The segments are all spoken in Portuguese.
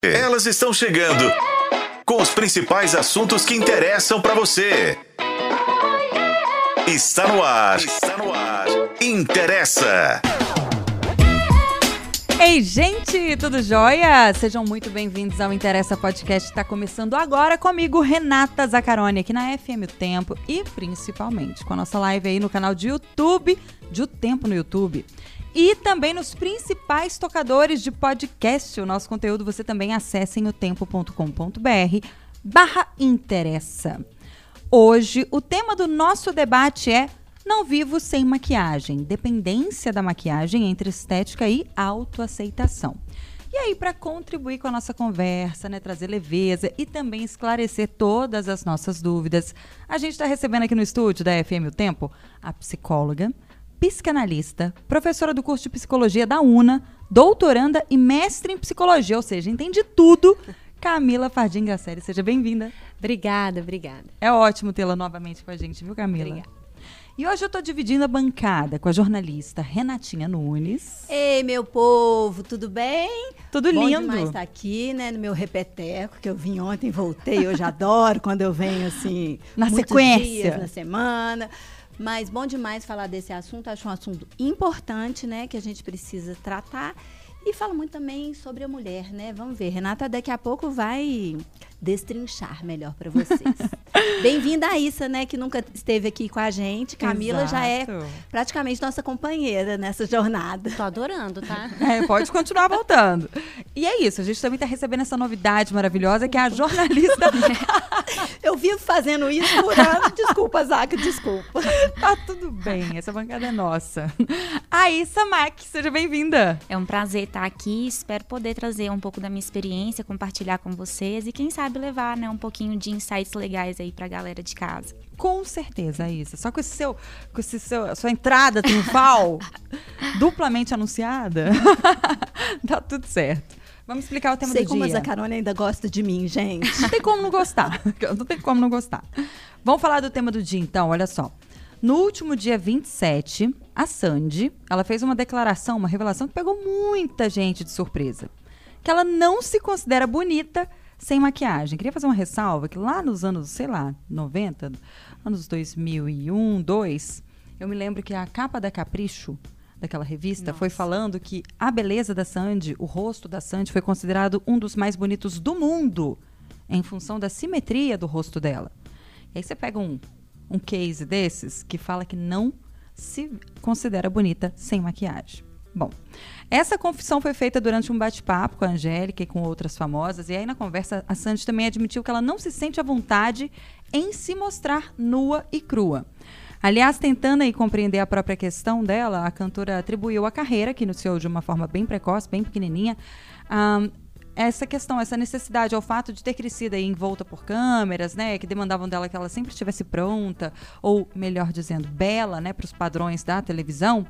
Elas estão chegando com os principais assuntos que interessam para você. Está no ar. Está no ar. Interessa. Ei, gente, tudo jóia? Sejam muito bem-vindos ao Interessa Podcast. Está começando agora comigo, Renata Zacaroni, aqui na FM O Tempo e principalmente com a nossa live aí no canal de YouTube, de O Tempo no YouTube e também nos principais tocadores de podcast. O nosso conteúdo você também acessa em otempo.com.br barra interessa. Hoje, o tema do nosso debate é Não vivo sem maquiagem, dependência da maquiagem entre estética e autoaceitação. E aí, para contribuir com a nossa conversa, né, trazer leveza e também esclarecer todas as nossas dúvidas, a gente está recebendo aqui no estúdio da FM O Tempo a psicóloga, psicanalista, professora do curso de psicologia da UNA, doutoranda e mestre em psicologia, ou seja, entende tudo. Camila Fardim Graceri, seja bem-vinda. Obrigada, obrigada. É ótimo tê-la novamente com a gente, viu, Camila? Obrigada. E hoje eu estou dividindo a bancada com a jornalista Renatinha Nunes. Ei, meu povo, tudo bem? Tudo Bom lindo. demais estar aqui, né, no meu repeteco, que eu vim ontem, voltei, hoje adoro quando eu venho, assim, Na sequência. dias na semana. Mas bom demais falar desse assunto, acho um assunto importante, né, que a gente precisa tratar. E fala muito também sobre a mulher, né? Vamos ver, Renata daqui a pouco vai destrinchar melhor para vocês. Bem-vinda a Issa, né, que nunca esteve aqui com a gente. Camila já é Exato. praticamente nossa companheira nessa jornada. Tô adorando, tá? É, pode continuar voltando. E é isso, a gente também está recebendo essa novidade maravilhosa que é a jornalista. Eu vivo fazendo isso por ano. Desculpa, Zaca, desculpa. tá tudo bem, essa bancada é nossa. A Issa Mack, seja bem-vinda. É um prazer estar aqui. Espero poder trazer um pouco da minha experiência, compartilhar com vocês e quem sabe levar, né, um pouquinho de insights legais aí pra galera de casa. Com certeza, Issa. Só com esse seu, com esse seu, a sua entrada triunfal, duplamente anunciada, tá tudo certo. Vamos explicar o tema Sei do como a dia. Zacarone ainda gosta de mim, gente. Não tem como não gostar. Não tem como não gostar. Vamos falar do tema do dia, então. Olha só. No último dia 27, a Sandy, ela fez uma declaração, uma revelação que pegou muita gente de surpresa. Que ela não se considera bonita sem maquiagem. Queria fazer uma ressalva que lá nos anos, sei lá, 90, anos 2001, 2, eu me lembro que a capa da Capricho, daquela revista, foi falando que a beleza da Sandy, o rosto da Sandy, foi considerado um dos mais bonitos do mundo, em função da simetria do rosto dela. E aí você pega um, um case desses que fala que não se considera bonita sem maquiagem. Bom, essa confissão foi feita durante um bate-papo com a Angélica e com outras famosas, e aí na conversa a Sandy também admitiu que ela não se sente à vontade em se mostrar nua e crua. Aliás, tentando aí compreender a própria questão dela, a cantora atribuiu a carreira, que iniciou de uma forma bem precoce, bem pequenininha, a essa questão, essa necessidade ao fato de ter crescido aí envolta por câmeras, né, que demandavam dela que ela sempre estivesse pronta, ou melhor dizendo, bela, né, para os padrões da televisão,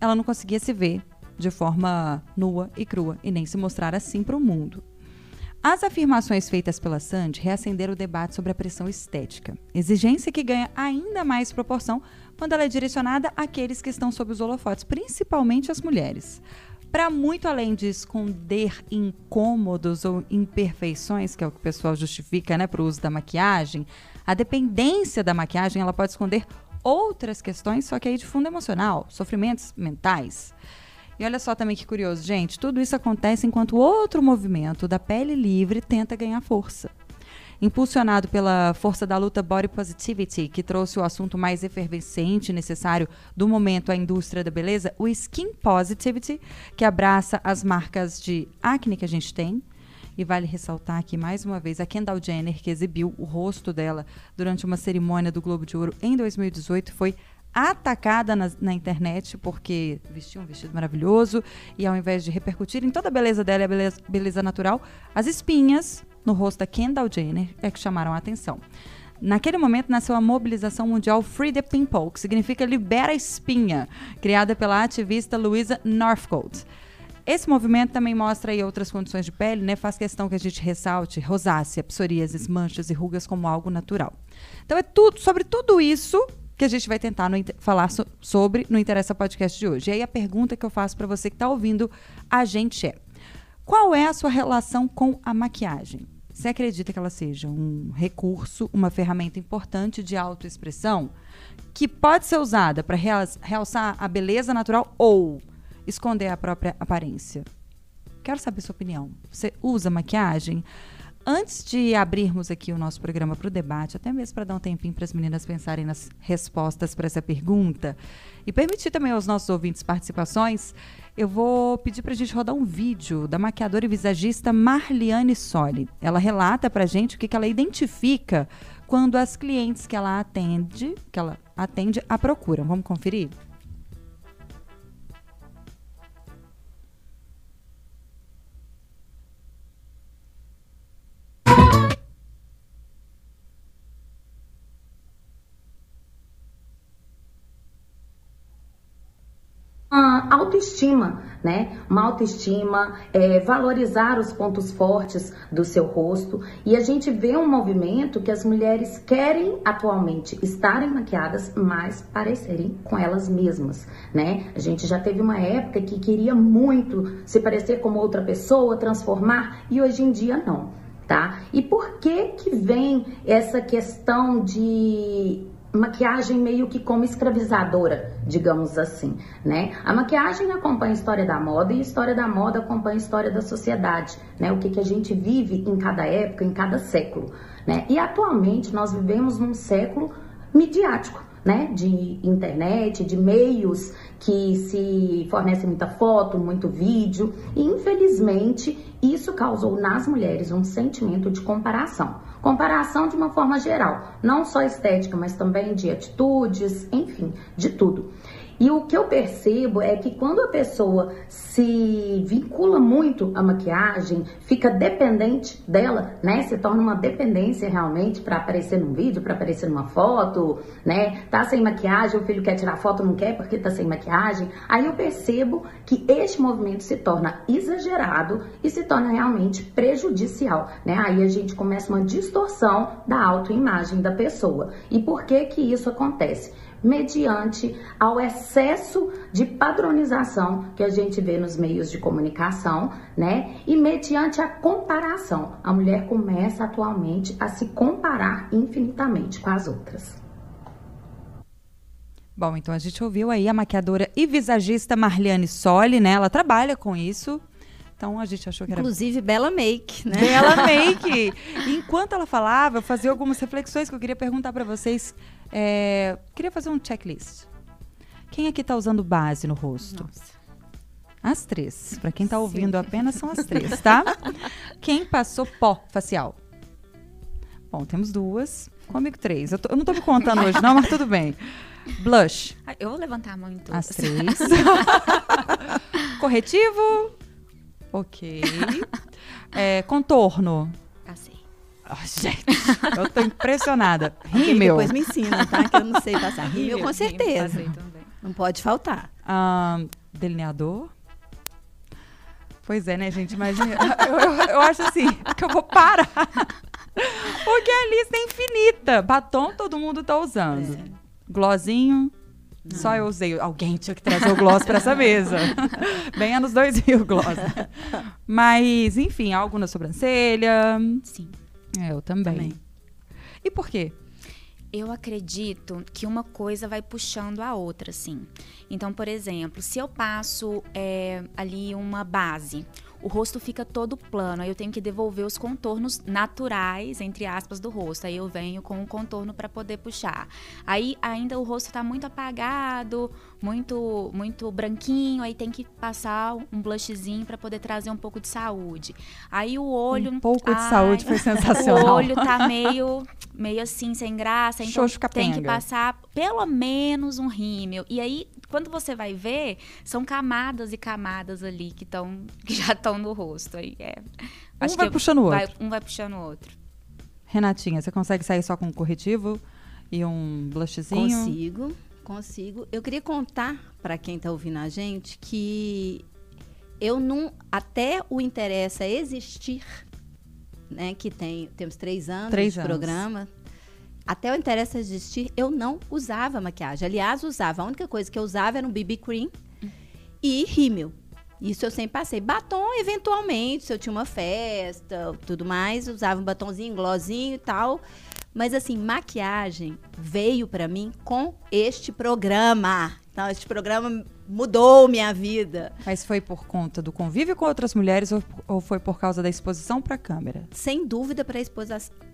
ela não conseguia se ver de forma nua e crua e nem se mostrar assim para o mundo. As afirmações feitas pela Sandy reacenderam o debate sobre a pressão estética, exigência que ganha ainda mais proporção quando ela é direcionada àqueles que estão sob os holofotes, principalmente as mulheres. Para muito além de esconder incômodos ou imperfeições, que é o que o pessoal justifica né, para o uso da maquiagem, a dependência da maquiagem ela pode esconder outras questões, só que aí de fundo emocional, sofrimentos mentais. E olha só também que curioso, gente, tudo isso acontece enquanto outro movimento da pele livre tenta ganhar força. Impulsionado pela força da luta Body Positivity, que trouxe o assunto mais efervescente e necessário do momento à indústria da beleza, o Skin Positivity, que abraça as marcas de acne que a gente tem. E vale ressaltar aqui mais uma vez a Kendall Jenner, que exibiu o rosto dela durante uma cerimônia do Globo de Ouro em 2018, foi atacada na, na, internet porque vestia um vestido maravilhoso e ao invés de repercutir em toda a beleza dela e a beleza, beleza natural, as espinhas no rosto da Kendall Jenner é que chamaram a atenção. Naquele momento nasceu a mobilização mundial Free the Pimple, que significa Libera a Espinha, criada pela ativista Louisa Northcote. Esse movimento também mostra aí outras condições de pele, né? Faz questão que a gente ressalte rosácea, psoríases, manchas e rugas como algo natural. Então é tudo sobre tudo isso que a gente vai tentar no, falar so, sobre no Interessa Podcast de hoje. E aí a pergunta que eu faço para você que está ouvindo a gente é: Qual é a sua relação com a maquiagem? Você acredita que ela seja um recurso, uma ferramenta importante de autoexpressão que pode ser usada para realçar a beleza natural ou esconder a própria aparência? Quero saber sua opinião. Você usa maquiagem? Antes de abrirmos aqui o nosso programa para o debate, até mesmo para dar um tempinho para as meninas pensarem nas respostas para essa pergunta e permitir também aos nossos ouvintes participações, eu vou pedir para a gente rodar um vídeo da maquiadora e visagista Marliane Soli. Ela relata para a gente o que, que ela identifica quando as clientes que ela atende, que ela atende, a procuram. Vamos conferir? Autoestima, né? Uma autoestima, é, valorizar os pontos fortes do seu rosto. E a gente vê um movimento que as mulheres querem atualmente estarem maquiadas, mas parecerem com elas mesmas, né? A gente já teve uma época que queria muito se parecer como outra pessoa, transformar, e hoje em dia não. Tá? E por que que vem essa questão de maquiagem meio que como escravizadora, digamos assim, né? A maquiagem acompanha a história da moda e a história da moda acompanha a história da sociedade, né? O que, que a gente vive em cada época, em cada século, né? E atualmente nós vivemos num século midiático, né? De internet, de meios que se fornecem muita foto, muito vídeo, e infelizmente isso causou nas mulheres um sentimento de comparação. Comparação de uma forma geral, não só estética, mas também de atitudes, enfim, de tudo. E o que eu percebo é que quando a pessoa se vincula muito à maquiagem, fica dependente dela, né? Se torna uma dependência realmente para aparecer num vídeo, para aparecer numa foto, né? Tá sem maquiagem, o filho quer tirar foto, não quer porque tá sem maquiagem. Aí eu percebo que este movimento se torna exagerado e se torna realmente prejudicial, né? Aí a gente começa uma distorção da autoimagem da pessoa. E por que que isso acontece? Mediante ao excesso de padronização que a gente vê nos meios de comunicação, né? E mediante a comparação. A mulher começa atualmente a se comparar infinitamente com as outras. Bom, então a gente ouviu aí a maquiadora e visagista Marliane Soli, né? Ela trabalha com isso. Então a gente achou que era. Inclusive, bela make, né? Bela make! Enquanto ela falava, eu fazia algumas reflexões que eu queria perguntar para vocês é, queria fazer um checklist. Quem aqui está usando base no rosto? Nossa. As três. Para quem está ouvindo apenas são as três, tá? Quem passou pó facial? Bom, temos duas. Comigo três. Eu, tô, eu não estou me contando hoje, não, mas tudo bem. Blush. Eu vou levantar a mão em As três. Corretivo. Ok. É, contorno. Oh, gente, eu tô impressionada. Rímel. Depois me ensina, tá? Que eu não sei passar. Rímel, com certeza. Não pode faltar. Ah, delineador. Pois é, né, gente? Imagina. eu, eu, eu, acho assim, que eu vou parar. Porque a lista é infinita. Batom todo mundo tá usando. É. Glossinho. Não. Só eu usei. Alguém tinha que trazer o gloss para essa mesa. Bem anos 2000, gloss. Mas, enfim, algo na sobrancelha. Sim. É, eu também. também. E por quê? Eu acredito que uma coisa vai puxando a outra, sim. Então, por exemplo, se eu passo é, ali uma base, o rosto fica todo plano, aí eu tenho que devolver os contornos naturais, entre aspas, do rosto. Aí eu venho com o contorno para poder puxar. Aí ainda o rosto está muito apagado, muito muito branquinho, aí tem que passar um blushzinho para poder trazer um pouco de saúde. Aí o olho um pouco ai, de saúde foi sensacional. O olho tá meio meio assim sem graça, então tem que passar pelo menos um rímel. E aí quando você vai ver, são camadas e camadas ali que estão que já estão no rosto. Aí é, um vai puxando o outro. Vai, um vai puxando o outro. Renatinha, você consegue sair só com um corretivo e um blushzinho? Consigo. Consigo. Eu queria contar para quem está ouvindo a gente que eu não. Até o Interessa Existir, né? Que tem, temos três anos três de anos. programa. Até o Interessa Existir, eu não usava maquiagem. Aliás, usava. A única coisa que eu usava era um BB cream e rímel. Isso eu sempre passei. Batom, eventualmente, se eu tinha uma festa, tudo mais, usava um batomzinho, glossinho e tal. Mas assim, maquiagem veio para mim com este programa. Então, este programa mudou minha vida. Mas foi por conta do convívio com outras mulheres ou, ou foi por causa da exposição para a câmera? Sem dúvida para a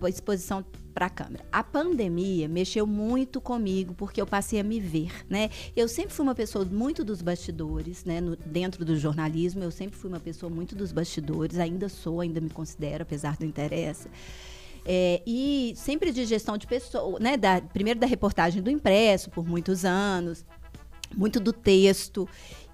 exposição para a câmera. A pandemia mexeu muito comigo porque eu passei a me ver, né? Eu sempre fui uma pessoa muito dos bastidores, né? No, dentro do jornalismo, eu sempre fui uma pessoa muito dos bastidores, ainda sou, ainda me considero, apesar do interesse. É, e sempre de gestão de pessoas, né? Da, primeiro da reportagem do impresso por muitos anos, muito do texto.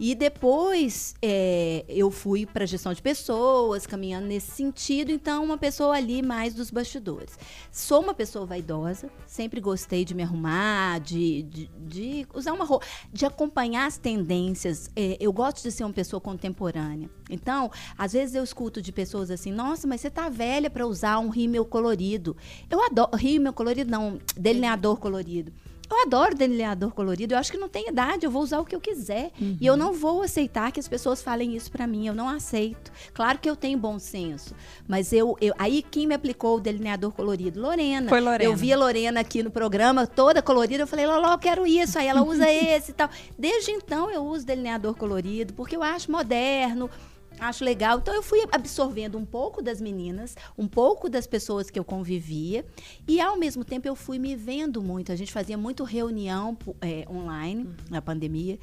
E depois é, eu fui para gestão de pessoas, caminhando nesse sentido. Então, uma pessoa ali mais dos bastidores. Sou uma pessoa vaidosa, sempre gostei de me arrumar, de, de, de usar uma roupa, de acompanhar as tendências. É, eu gosto de ser uma pessoa contemporânea. Então, às vezes eu escuto de pessoas assim: nossa, mas você tá velha para usar um rímel colorido. Eu adoro. Rímel colorido, não, delineador colorido. Eu adoro delineador colorido. Eu acho que não tem idade. Eu vou usar o que eu quiser. Uhum. E eu não vou aceitar que as pessoas falem isso para mim. Eu não aceito. Claro que eu tenho bom senso. Mas eu, eu aí quem me aplicou o delineador colorido? Lorena. Foi Lorena. Eu vi a Lorena aqui no programa, toda colorida. Eu falei, Loló, eu quero isso. Aí ela usa esse e tal. Desde então eu uso delineador colorido, porque eu acho moderno Acho legal. Então eu fui absorvendo um pouco das meninas, um pouco das pessoas que eu convivia e ao mesmo tempo eu fui me vendo muito. A gente fazia muito reunião é, online uhum. na pandemia.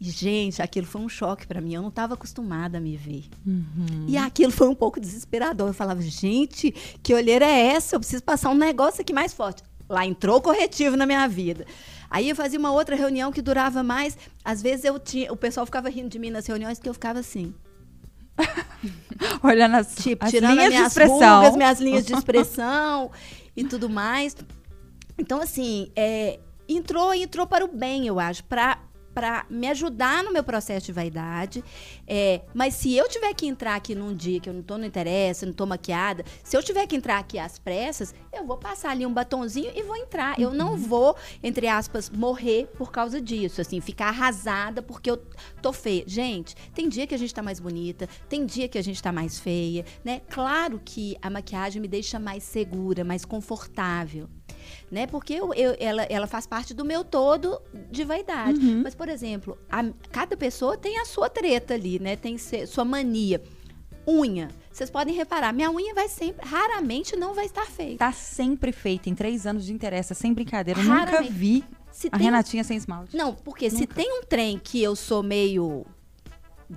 E, gente, aquilo foi um choque para mim. Eu não estava acostumada a me ver. Uhum. E aquilo foi um pouco desesperador. Eu falava, gente, que olheira é essa? Eu preciso passar um negócio aqui mais forte. Lá entrou corretivo na minha vida. Aí eu fazia uma outra reunião que durava mais. Às vezes eu tinha, o pessoal ficava rindo de mim nas reuniões que eu ficava assim. Olhando as, tipo, as tirando linhas minhas de expressão. Rugas, minhas linhas de expressão e tudo mais. Então, assim, é, entrou, entrou para o bem, eu acho, para para me ajudar no meu processo de vaidade. É, mas se eu tiver que entrar aqui num dia que eu não tô no interesse, não tô maquiada, se eu tiver que entrar aqui às pressas, eu vou passar ali um batonzinho e vou entrar. Eu não uhum. vou, entre aspas, morrer por causa disso, assim, ficar arrasada porque eu tô feia. Gente, tem dia que a gente tá mais bonita, tem dia que a gente tá mais feia, né? Claro que a maquiagem me deixa mais segura, mais confortável né? Porque eu, eu, ela, ela faz parte do meu todo de vaidade. Uhum. Mas, por exemplo, a, cada pessoa tem a sua treta ali, né? Tem sua mania. Unha. Vocês podem reparar, minha unha vai sempre, raramente não vai estar feita. Tá sempre feita, em três anos de interesse, sem brincadeira. Eu nunca vi se a Renatinha sem esmalte. Não, porque nunca. se tem um trem que eu sou meio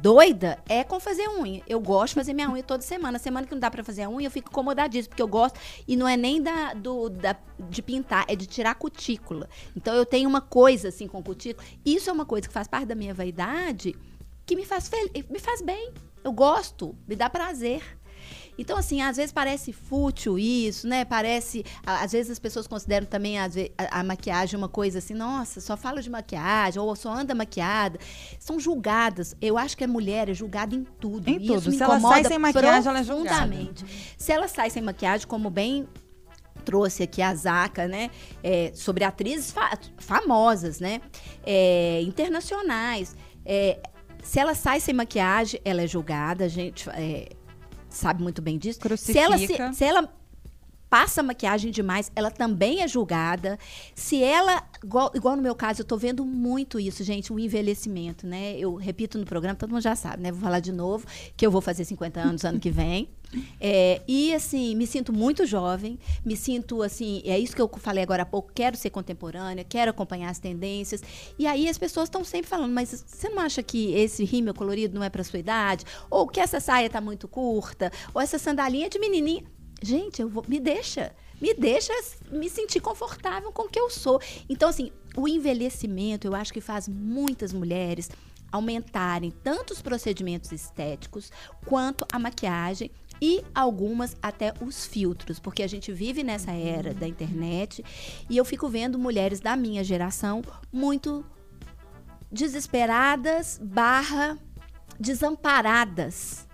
doida é com fazer unha. Eu gosto de fazer minha unha toda semana. Semana que não dá para fazer a unha, eu fico incomodadíssima, porque eu gosto. E não é nem da, do, da, de pintar, é de tirar cutícula. Então eu tenho uma coisa assim com cutícula. Isso é uma coisa que faz parte da minha vaidade que me faz, me faz bem. Eu gosto, me dá prazer. Então, assim, às vezes parece fútil isso, né? Parece. Às vezes as pessoas consideram também a, a, a, maquiagem uma coisa assim, nossa, só fala de maquiagem, ou só anda maquiada. São julgadas. Eu acho que a mulher é julgada em tudo. Em tudo. Se ela sai sem maquiagem, ela é julgada. Se ela sai sem maquiagem, como bem trouxe aqui a Zaca, né? É, sobre atrizes fa famosas, né? É, internacionais. É, se ela sai sem maquiagem, ela é julgada. A gente é, sabe muito bem disso. Crucifica. Se ela, se, se ela passa maquiagem demais, ela também é julgada. Se ela, igual, igual, no meu caso, eu tô vendo muito isso, gente, um envelhecimento, né? Eu repito no programa, todo mundo já sabe, né? Vou falar de novo, que eu vou fazer 50 anos ano que vem. É, e assim, me sinto muito jovem, me sinto assim, é isso que eu falei agora há pouco, quero ser contemporânea, quero acompanhar as tendências. E aí as pessoas estão sempre falando, mas você não acha que esse rímel colorido não é para sua idade? Ou que essa saia tá muito curta? Ou essa sandalinha é de menininha? Gente, eu vou, me deixa, me deixa me sentir confortável com o que eu sou. Então, assim, o envelhecimento, eu acho que faz muitas mulheres aumentarem tanto os procedimentos estéticos quanto a maquiagem e algumas até os filtros, porque a gente vive nessa era da internet e eu fico vendo mulheres da minha geração muito desesperadas barra desamparadas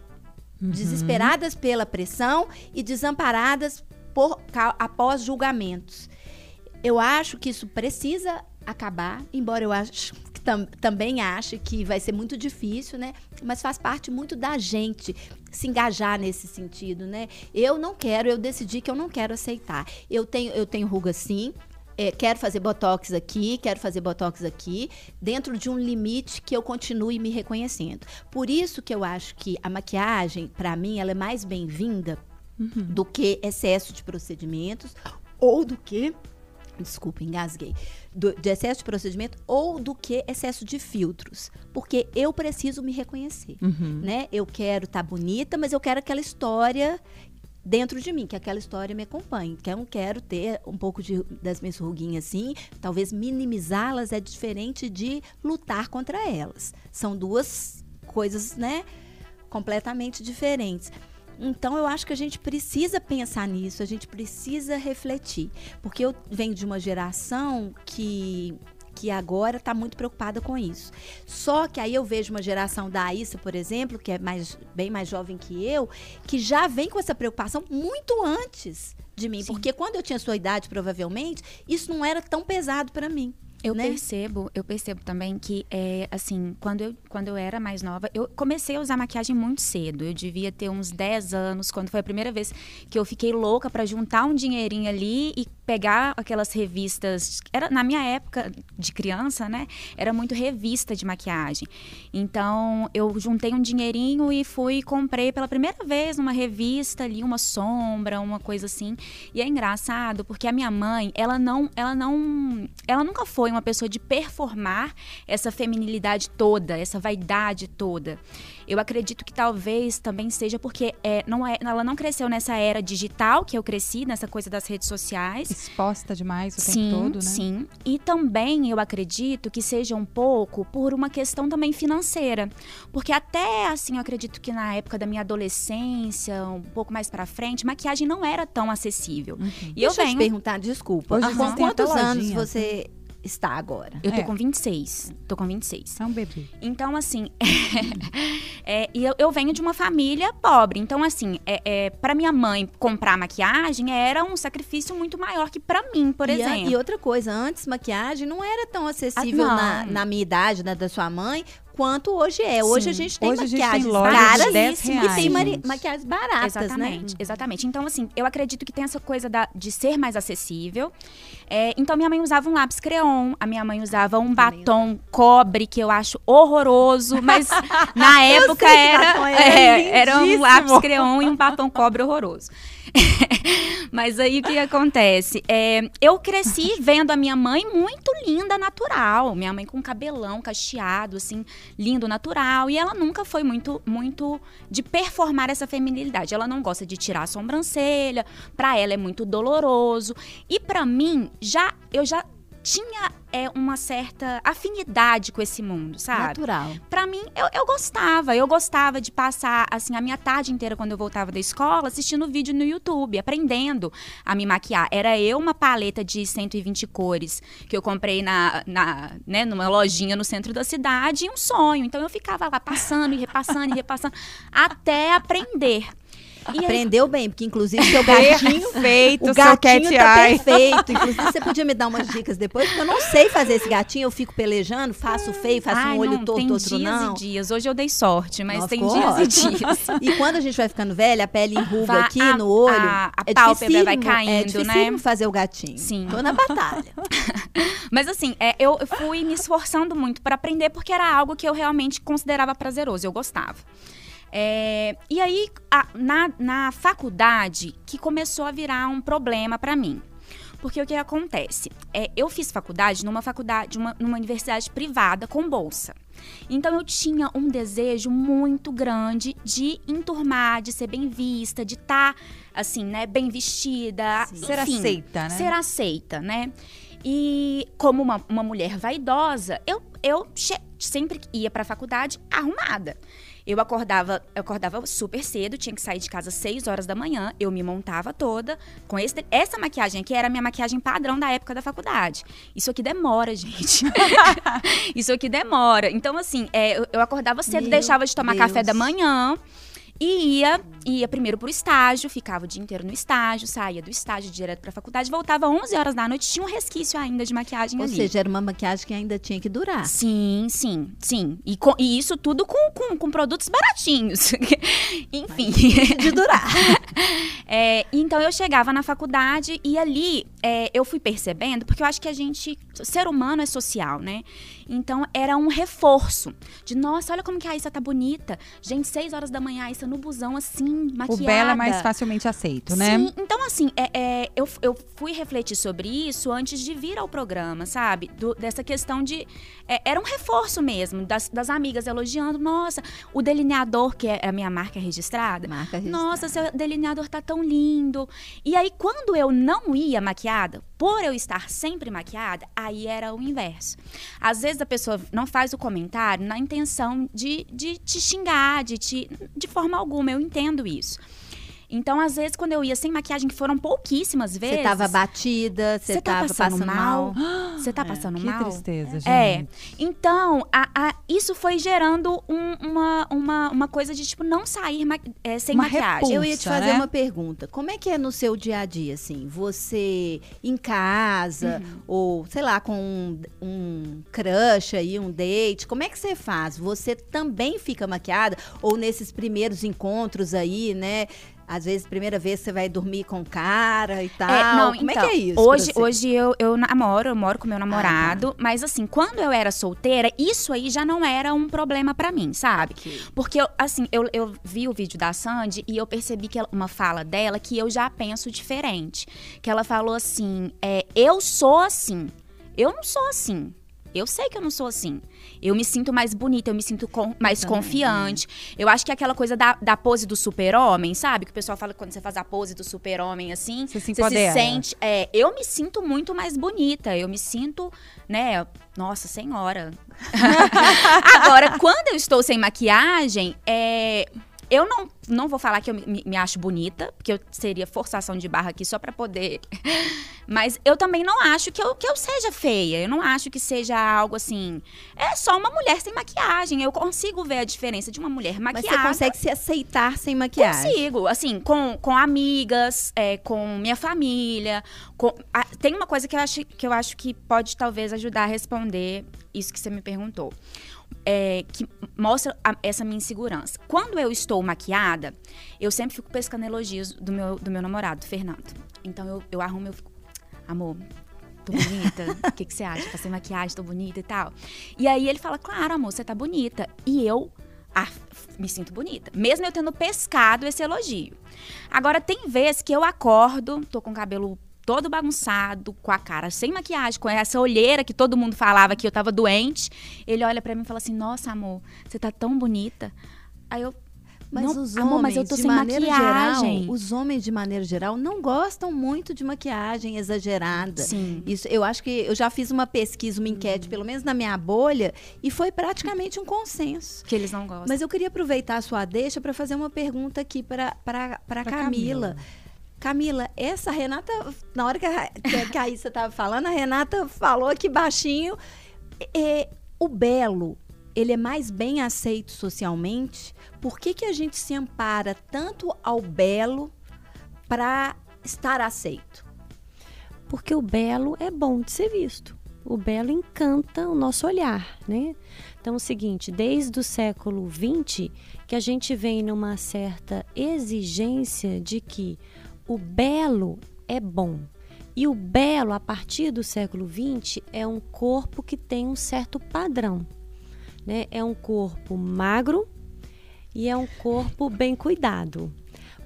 uhum. desesperadas pela pressão e desamparadas por, após julgamentos. Eu acho que isso precisa acabar, embora eu acho que tam, também acha que vai ser muito difícil, né? Mas faz parte muito da gente se engajar nesse sentido, né? Eu não quero, eu decidi que eu não quero aceitar. Eu tenho, eu tenho ruga sim, é, quero fazer botox aqui, quero fazer botox aqui, dentro de um limite que eu continue me reconhecendo. Por isso que eu acho que a maquiagem, para mim, ela é mais bem-vinda uhum. do que excesso de procedimentos ou do que desculpa, engasguei, do, de excesso de procedimento ou do que excesso de filtros. Porque eu preciso me reconhecer, uhum. né? Eu quero estar tá bonita, mas eu quero aquela história dentro de mim, que aquela história me acompanhe. Que eu não quero ter um pouco de, das minhas ruguinhas assim, talvez minimizá-las é diferente de lutar contra elas. São duas coisas, né, completamente diferentes. Então eu acho que a gente precisa pensar nisso, a gente precisa refletir, porque eu venho de uma geração que que agora está muito preocupada com isso. Só que aí eu vejo uma geração da Aissa, por exemplo, que é mais, bem mais jovem que eu, que já vem com essa preocupação muito antes de mim. Sim. Porque quando eu tinha sua idade, provavelmente, isso não era tão pesado para mim. Eu né? percebo, eu percebo também que, é, assim, quando eu, quando eu era mais nova, eu comecei a usar maquiagem muito cedo. Eu devia ter uns 10 anos, quando foi a primeira vez que eu fiquei louca para juntar um dinheirinho ali e pegar aquelas revistas. Era na minha época de criança, né? Era muito revista de maquiagem. Então eu juntei um dinheirinho e fui e comprei pela primeira vez uma revista ali, uma sombra, uma coisa assim. E é engraçado porque a minha mãe, ela não, ela não, ela nunca foi uma pessoa de performar essa feminilidade toda, essa vaidade toda. Eu acredito que talvez também seja porque é, não é, ela não cresceu nessa era digital que eu cresci, nessa coisa das redes sociais. Exposta demais o sim, tempo todo, né? Sim, E também eu acredito que seja um pouco por uma questão também financeira. Porque até assim, eu acredito que na época da minha adolescência, um pouco mais para frente, maquiagem não era tão acessível. Uhum. E Deixa eu venho... te perguntar, desculpa. Hoje com quantos anos você está agora? Eu tô é. com 26. Tô com 26. É um bebê. Então, assim, é, eu, eu, venho de uma família pobre. Então, assim, é, é para minha mãe comprar maquiagem era um sacrifício muito maior que para mim, por e exemplo. A, e outra coisa, antes maquiagem não era tão acessível ah, na, na minha idade, né, da sua mãe, quanto hoje é. Hoje Sim. a gente tem hoje maquiagens caras e tem maquiagens baratas, né? exatamente, né? Exatamente. Então, assim, eu acredito que tem essa coisa da, de ser mais acessível. É, então, minha mãe usava um lápis creon, a minha mãe usava um batom cobre, que eu acho horroroso, mas na época era, é, era um lápis creon e um batom cobre horroroso. Mas aí o que acontece? É, eu cresci vendo a minha mãe muito linda, natural. Minha mãe com cabelão cacheado, assim, lindo, natural. E ela nunca foi muito, muito de performar essa feminilidade. Ela não gosta de tirar a sobrancelha. Pra ela é muito doloroso. E para mim, já eu já tinha é, uma certa afinidade com esse mundo, sabe? Natural. Pra mim, eu, eu gostava. Eu gostava de passar, assim, a minha tarde inteira quando eu voltava da escola, assistindo vídeo no YouTube, aprendendo a me maquiar. Era eu uma paleta de 120 cores que eu comprei na, na, né, numa lojinha no centro da cidade e um sonho. Então, eu ficava lá passando e repassando e repassando até aprender. Aprendeu bem, porque inclusive seu gatinho. Perfeito, o gatinho tá perfeito. Inclusive, você podia me dar umas dicas depois, porque eu não sei fazer esse gatinho, eu fico pelejando, faço feio, faço Ai, um olho não, torto, tem outro dias não. e dias. Hoje eu dei sorte, mas Nossa, tem dias ótimo. e dias. E quando a gente vai ficando velha, a pele enruga aqui a, no olho. A, a é pálpebra vai caindo, é né? fazer o gatinho. Sim. Tô na batalha. mas assim, é, eu fui me esforçando muito para aprender, porque era algo que eu realmente considerava prazeroso, eu gostava. É, e aí, a, na, na faculdade, que começou a virar um problema para mim. Porque o que acontece? É, eu fiz faculdade numa faculdade, uma, numa universidade privada com bolsa. Então eu tinha um desejo muito grande de enturmar, de ser bem vista, de estar tá, assim, né, bem vestida, ser aceita, né? Ser aceita, né? E como uma, uma mulher vaidosa, eu, eu sempre ia para a faculdade arrumada. Eu acordava, eu acordava super cedo, tinha que sair de casa às 6 horas da manhã, eu me montava toda com esse, essa maquiagem aqui era a minha maquiagem padrão da época da faculdade. Isso aqui demora, gente. Isso aqui demora. Então assim, é, eu, eu, acordava cedo, Meu deixava de tomar Deus. café da manhã e ia ia primeiro pro estágio, ficava o dia inteiro no estágio, saía do estágio direto pra faculdade, voltava 11 horas da noite, tinha um resquício ainda de maquiagem Ou ali. seja, era uma maquiagem que ainda tinha que durar. Sim, sim, sim. E, com- e isso tudo com, com, com produtos baratinhos. Enfim. De durar. É, então eu chegava na faculdade e ali é, eu fui percebendo, porque eu acho que a gente, ser humano é social, né? Então era um reforço de, nossa, olha como que a Aissa tá bonita. Gente, seis horas da manhã, a Aissa no busão, assim, maquiada. O belo é mais facilmente aceito, né? Sim, então assim, é, é, eu, eu fui refletir sobre isso antes de vir ao programa, sabe? Do- dessa questão de. é, era um reforço mesmo, das, das amigas elogiando. Nossa, o delineador, que é a minha marca registrada. Marca registrada. Nossa, seu delineador tá tão lindo. E aí, quando eu não ia maquiada, por eu estar sempre maquiada, aí era o inverso. Às vezes a pessoa não faz o comentário na intenção de, de te xingar, de te. De forma alguma, eu entendo isso. Então, às vezes, quando eu ia sem maquiagem, que foram pouquíssimas vezes. Você tava batida, você tá tava passando, passando mal? Você tá passando que mal? tristeza, gente. É. Então, a- a- isso foi gerando um- uma, uma, uma coisa de, tipo, não sair ma- é, sem Uma maquiagem. repulsa. Eu ia te fazer né? uma pergunta. Como é que é no seu dia a dia, assim? Você em casa, Uhum. ou sei lá, com um, um crush aí, um date, como é que você faz? Você também fica maquiada? Ou nesses primeiros encontros aí, né? Às vezes, primeira vez você vai dormir com cara e tal. É, não, como então, é que é isso? Hoje? Ah, tá. hoje eu, eu namoro, eu moro com meu namorado, mas assim, quando eu era solteira, isso aí já não era um problema pra mim, sabe? Porque, eu, assim, eu, eu vi o vídeo da Sandy e eu percebi que ela- uma fala dela que eu já penso diferente. Que ela falou assim: é, eu sou assim. Eu não sou assim. Eu sei que eu não sou assim. Eu me sinto mais bonita, eu me sinto com- mais também, confiante. Eu acho que é aquela coisa da, da pose do super-homem, sabe? Que o pessoal fala que quando você faz a pose do super-homem assim, Você se você se sente. É, eu me sinto muito mais bonita. Eu me sinto, né? Nossa senhora. Agora, quando eu estou sem maquiagem, é. Eu não, não vou falar que eu me, me acho bonita, porque eu seria forçação de barra aqui só pra poder. Mas eu também não acho que eu, que eu seja feia. Eu não acho que seja algo assim. É só uma mulher sem maquiagem. Eu consigo ver a diferença de uma mulher Mas maquiada. você consegue se aceitar sem maquiagem? Consigo, assim, com, com amigas, é, com minha família. com- a- tem uma coisa que eu, acho, que eu acho que pode talvez ajudar a responder isso que você me perguntou. É, que mostra a- essa minha insegurança. Quando eu estou maquiada, eu sempre fico pescando elogios do meu, do meu namorado, Fernando. Então eu, eu arrumo, eu fico, amor, tô bonita? O que, que você acha? Passei maquiagem, tô bonita e tal. E aí ele fala, claro, amor, você tá bonita. E eu ah, me sinto bonita. Mesmo eu tendo pescado esse elogio. Agora, tem vezes que eu acordo, tô com o cabelo todo bagunçado, com a cara sem maquiagem, com essa olheira que todo mundo falava que eu tava doente. Ele olha pra mim e fala assim: Nossa, amor, você tá tão bonita. Aí eu. Mas não, os homens, amor, mas eu tô de sem maneira maquiagem. geral, os homens de maneira geral não gostam muito de maquiagem exagerada. Sim. Isso, eu acho que eu já fiz uma pesquisa, uma enquete, pelo menos na minha bolha, e foi praticamente um consenso. Que eles não gostam. Mas eu queria aproveitar a sua deixa para fazer uma pergunta aqui para para Pra Camila. Camila, essa Renata, na hora que a, que a- estava falando, a Renata falou aqui baixinho. é, o belo, ele é mais bem aceito socialmente? Por que, que a gente se ampara tanto ao belo para estar aceito? Porque o belo é bom de ser visto. O belo encanta o nosso olhar, né? Então, é o seguinte, desde o século XX, que a gente vem numa certa exigência de que o belo é bom. E o belo, a partir do século XX, é um corpo que tem um certo padrão. Né? É um corpo magro e é um corpo bem cuidado.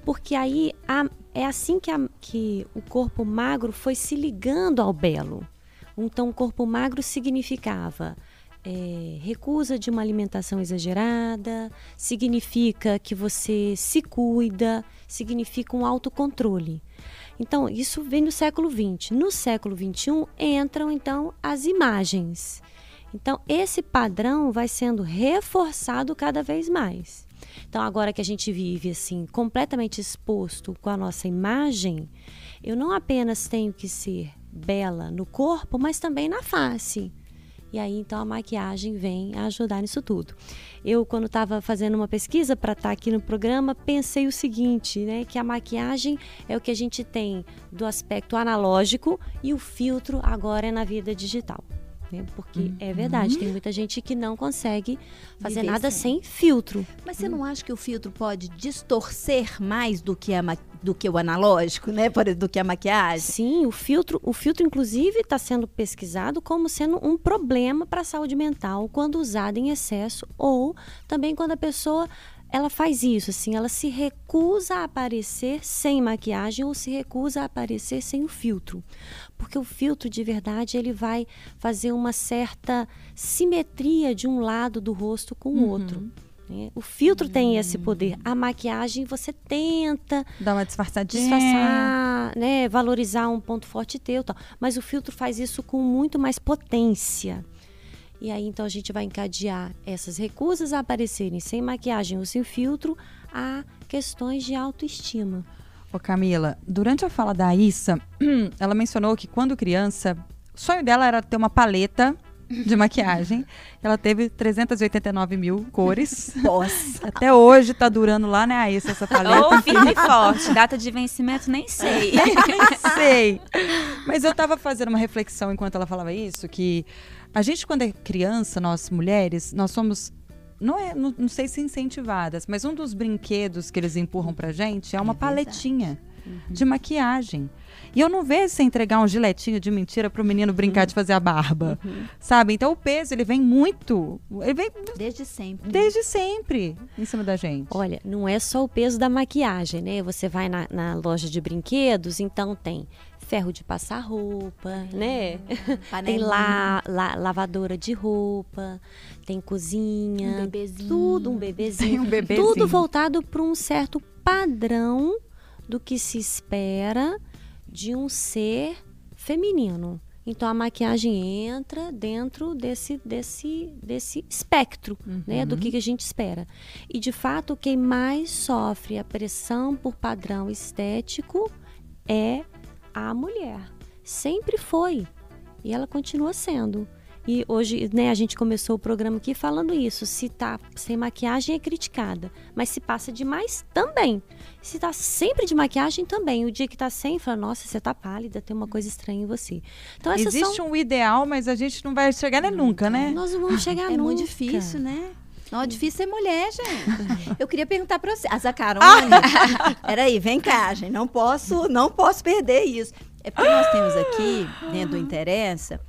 Porque aí a- é assim que, a- que o corpo magro foi se ligando ao belo. Então, o corpo magro significava é, recusa de uma alimentação exagerada, significa que você se cuida, significa um autocontrole. Então, isso vem do século XX. No século XXI entram então as imagens. Então, esse padrão vai sendo reforçado cada vez mais. Então, agora que a gente vive assim, completamente exposto com a nossa imagem, eu não apenas tenho que ser bela no corpo, mas também na face. E aí, então, a maquiagem vem ajudar nisso tudo. Eu, quando estava fazendo uma pesquisa para estar tá aqui no programa, pensei o seguinte, né? Que a maquiagem é o que a gente tem do aspecto analógico e o filtro agora é na vida digital. Né? Porque uhum. é verdade, tem muita gente que não consegue fazer Viver nada sem. sem filtro. Mas você não acha que o filtro pode distorcer mais do que, a do que o analógico, né? Do que a maquiagem? Sim, o filtro, o filtro, inclusive, está sendo pesquisado como sendo um problema para a saúde mental quando usado em excesso ou também quando a pessoa ela faz isso, assim, ela se recusa a aparecer sem maquiagem ou se recusa a aparecer sem o filtro. Porque o filtro de verdade ele vai fazer uma certa simetria de um lado do rosto com o uhum. outro. Né? O filtro uhum. tem esse poder. A maquiagem você tenta dar uma disfarçadinha, disfarçar, né, valorizar um ponto forte teu, tal. Mas o filtro faz isso com muito mais potência. E aí então a gente vai encadear essas recusas a aparecerem sem maquiagem ou sem filtro a questões de autoestima. Ô Camila, durante a fala da Issa, ela mencionou que quando criança, o sonho dela era ter uma paleta de maquiagem. Ela teve 389 mil cores. Nossa. Até hoje tá durando lá, né, Aissa, essa paleta. Ou firme e forte. Data de vencimento, nem sei. nem sei. Mas eu tava fazendo uma reflexão enquanto ela falava isso, que a gente, quando é criança, nós mulheres, nós somos. Não, é, não, não sei se incentivadas, mas um dos brinquedos que eles empurram pra gente é uma é paletinha uhum. de maquiagem. E eu não vejo você entregar um giletinho de mentira pro menino brincar uhum. de fazer a barba. Uhum. Sabe? Então o peso, ele vem muito. Ele vem. Desde sempre. Desde sempre em cima da gente. Olha, não é só o peso da maquiagem, né? Você vai na, na loja de brinquedos, então tem ferro de passar roupa, né? tem la, la, lavadora de roupa, tem cozinha, um bebezinho. tudo um bebezinho, um bebezinho. tudo voltado para um certo padrão do que se espera de um ser feminino. Então a maquiagem entra dentro desse desse desse espectro, uhum. né, do que, que a gente espera. E de fato quem mais sofre a pressão por padrão estético é a mulher. Sempre foi. E ela continua sendo. E hoje, né, a gente começou o programa aqui falando isso. Se tá sem maquiagem é criticada, mas se passa demais também. Se tá sempre de maquiagem também. O dia que tá sem, fala, nossa, você tá pálida, tem uma coisa estranha em você. Então, Existe são... um ideal, mas a gente não vai chegar nem nunca, né? Nós não vamos chegar é nunca. É muito difícil, né? Não, é difícil ser mulher, gente. Eu queria perguntar para você. A Zacarone. peraí, vem cá, gente. Não posso, não posso perder isso. É porque nós temos aqui, dentro do Interessa,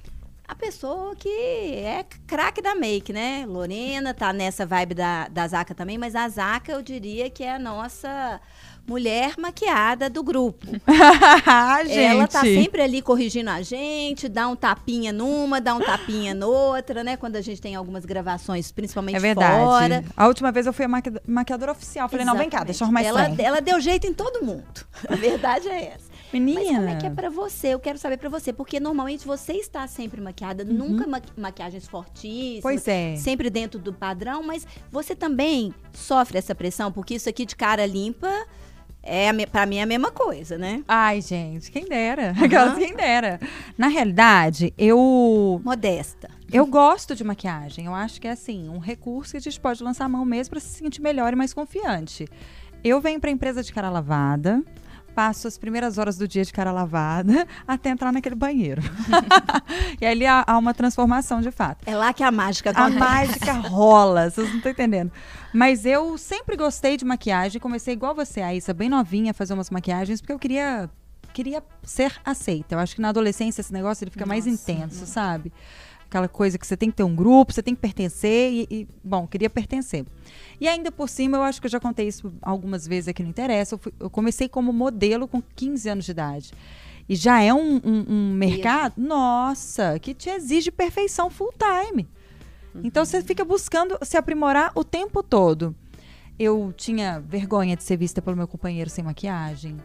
a pessoa que é craque da make, né? Lorena tá nessa vibe da, da Zaca também, mas a Zaca eu diria que é a nossa mulher maquiada do grupo. Ela tá sempre ali corrigindo a gente, dá um tapinha numa, dá um tapinha noutra, né? Quando a gente tem algumas gravações, principalmente é verdade. fora. A última vez eu fui a maqui maquiadora oficial. Falei, Exatamente. não, vem cá, deixa eu arrumar ela, ela deu jeito em todo mundo. A verdade é essa. Menina. Mas como é que é pra você? Eu quero saber pra você. Porque normalmente você está sempre maquiada, uhum. nunca ma maquiagens fortíssimas. Pois é. Sempre dentro do padrão, mas você também sofre essa pressão, porque isso aqui de cara limpa é, para mim é a mesma coisa, né? Ai, gente, quem dera. Uhum. quem dera. Na realidade, eu. Modesta. Eu gosto de maquiagem. Eu acho que é assim, um recurso que a gente pode lançar a mão mesmo para se sentir melhor e mais confiante. Eu venho para empresa de cara lavada, passo as primeiras horas do dia de cara lavada até entrar naquele banheiro. e ali há, há, uma transformação de fato. É lá que a mágica acontece. A mágica rola, vocês não estão entendendo. Mas eu sempre gostei de maquiagem, comecei igual você, Aissa, bem novinha, a fazer umas maquiagens, porque eu queria queria ser aceita. Eu acho que na adolescência esse negócio ele fica Nossa, mais intenso, sabe? Aquela coisa que você tem que ter um grupo, você tem que pertencer e, e, bom, queria pertencer. E ainda por cima, eu acho que eu já contei isso algumas vezes aqui no Interessa, eu, fui, eu comecei como modelo com 15 anos de idade. E já é um, um, um mercado, nossa, que te exige perfeição full time. Uhum. Então você fica buscando se aprimorar o tempo todo. Eu tinha vergonha de ser vista pelo meu companheiro sem maquiagem